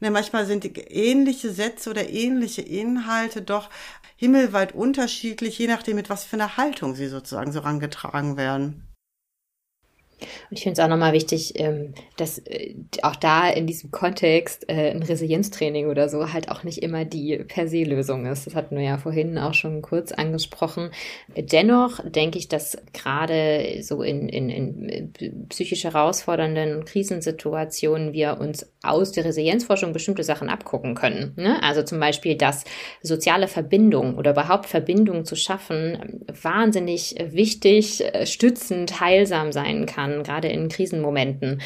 Speaker 1: ne, manchmal sind ähnliche Sätze oder ähnliche Inhalte doch himmelweit unterschiedlich, je nachdem mit was für einer Haltung sie sozusagen so rangetragen werden.
Speaker 3: Und ich finde es auch nochmal wichtig, ähm, dass äh, auch da in diesem Kontext äh, ein Resilienztraining oder so halt auch nicht immer die per se Lösung ist. Das hatten wir ja vorhin auch schon kurz angesprochen. Dennoch denke ich, dass gerade so in, in, in psychisch herausfordernden Krisensituationen wir uns aus der Resilienzforschung bestimmte Sachen abgucken können. Ne? Also zum Beispiel, dass soziale Verbindung oder überhaupt Verbindung zu schaffen wahnsinnig wichtig, äh, stützend, heilsam sein kann kann, gerade in Krisenmomenten.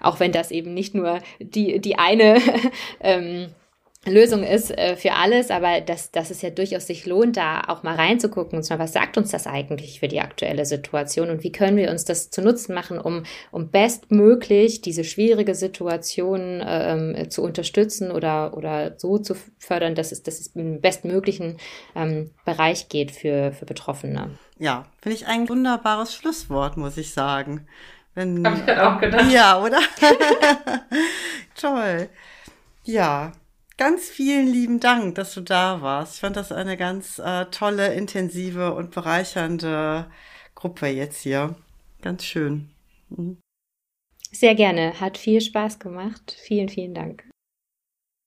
Speaker 3: Auch wenn das eben nicht nur die, die eine ähm, Lösung ist äh, für alles, aber dass, dass es ja durchaus sich lohnt, da auch mal reinzugucken und zwar, was sagt uns das eigentlich für die aktuelle Situation und wie können wir uns das zu Nutzen machen, um, um bestmöglich diese schwierige Situation ähm, zu unterstützen oder, oder so zu fördern, dass es, dass es im bestmöglichen ähm, Bereich geht für, für Betroffene.
Speaker 1: Ja, finde ich ein wunderbares Schlusswort, muss ich sagen.
Speaker 2: Wenn, Hab ich auch gedacht.
Speaker 1: Ja, oder? Toll. Ja, ganz vielen lieben Dank, dass du da warst. Ich fand das eine ganz äh, tolle, intensive und bereichernde Gruppe jetzt hier. Ganz schön. Mhm.
Speaker 3: Sehr gerne. Hat viel Spaß gemacht. Vielen, vielen Dank.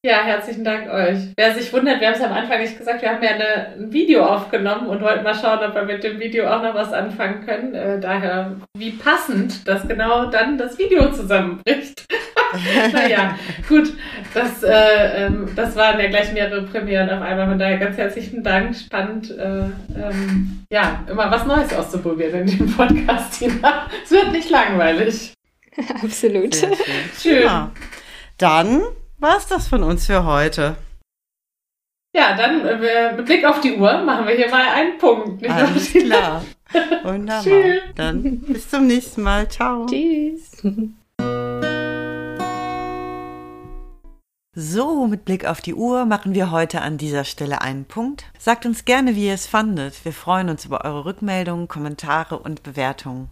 Speaker 2: Ja, herzlichen Dank euch. Wer sich wundert, wir haben es am Anfang nicht gesagt, wir haben ja eine, ein Video aufgenommen und wollten mal schauen, ob wir mit dem Video auch noch was anfangen können. Äh, daher, wie passend, dass genau dann das Video zusammenbricht. naja, gut, das, äh, ähm, das waren ja gleich mehrere Premieren auf einmal. Von daher ganz herzlichen Dank. Spannend, äh, ähm, ja, immer was Neues auszuprobieren in dem Podcast. Es wird nicht langweilig.
Speaker 3: Absolut. Schön.
Speaker 1: schön. Ja. Dann war's das von uns für heute.
Speaker 2: Ja, dann äh, mit Blick auf die Uhr machen wir hier mal einen Punkt.
Speaker 1: Nicht Alles klar. Wunderbar. Tschüss. Dann bis zum nächsten Mal. Ciao.
Speaker 3: Tschüss.
Speaker 1: So, mit Blick auf die Uhr machen wir heute an dieser Stelle einen Punkt. Sagt uns gerne, wie ihr es fandet. Wir freuen uns über eure Rückmeldungen, Kommentare und Bewertungen.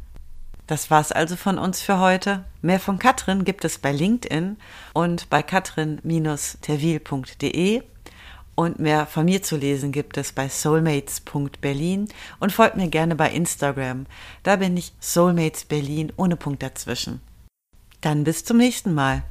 Speaker 1: Das war's also von uns für heute. Mehr von Katrin gibt es bei LinkedIn und bei katrin-terwil.de und mehr von mir zu lesen gibt es bei soulmates.berlin und folgt mir gerne bei Instagram. Da bin ich Soulmates Berlin ohne Punkt dazwischen. Dann bis zum nächsten Mal.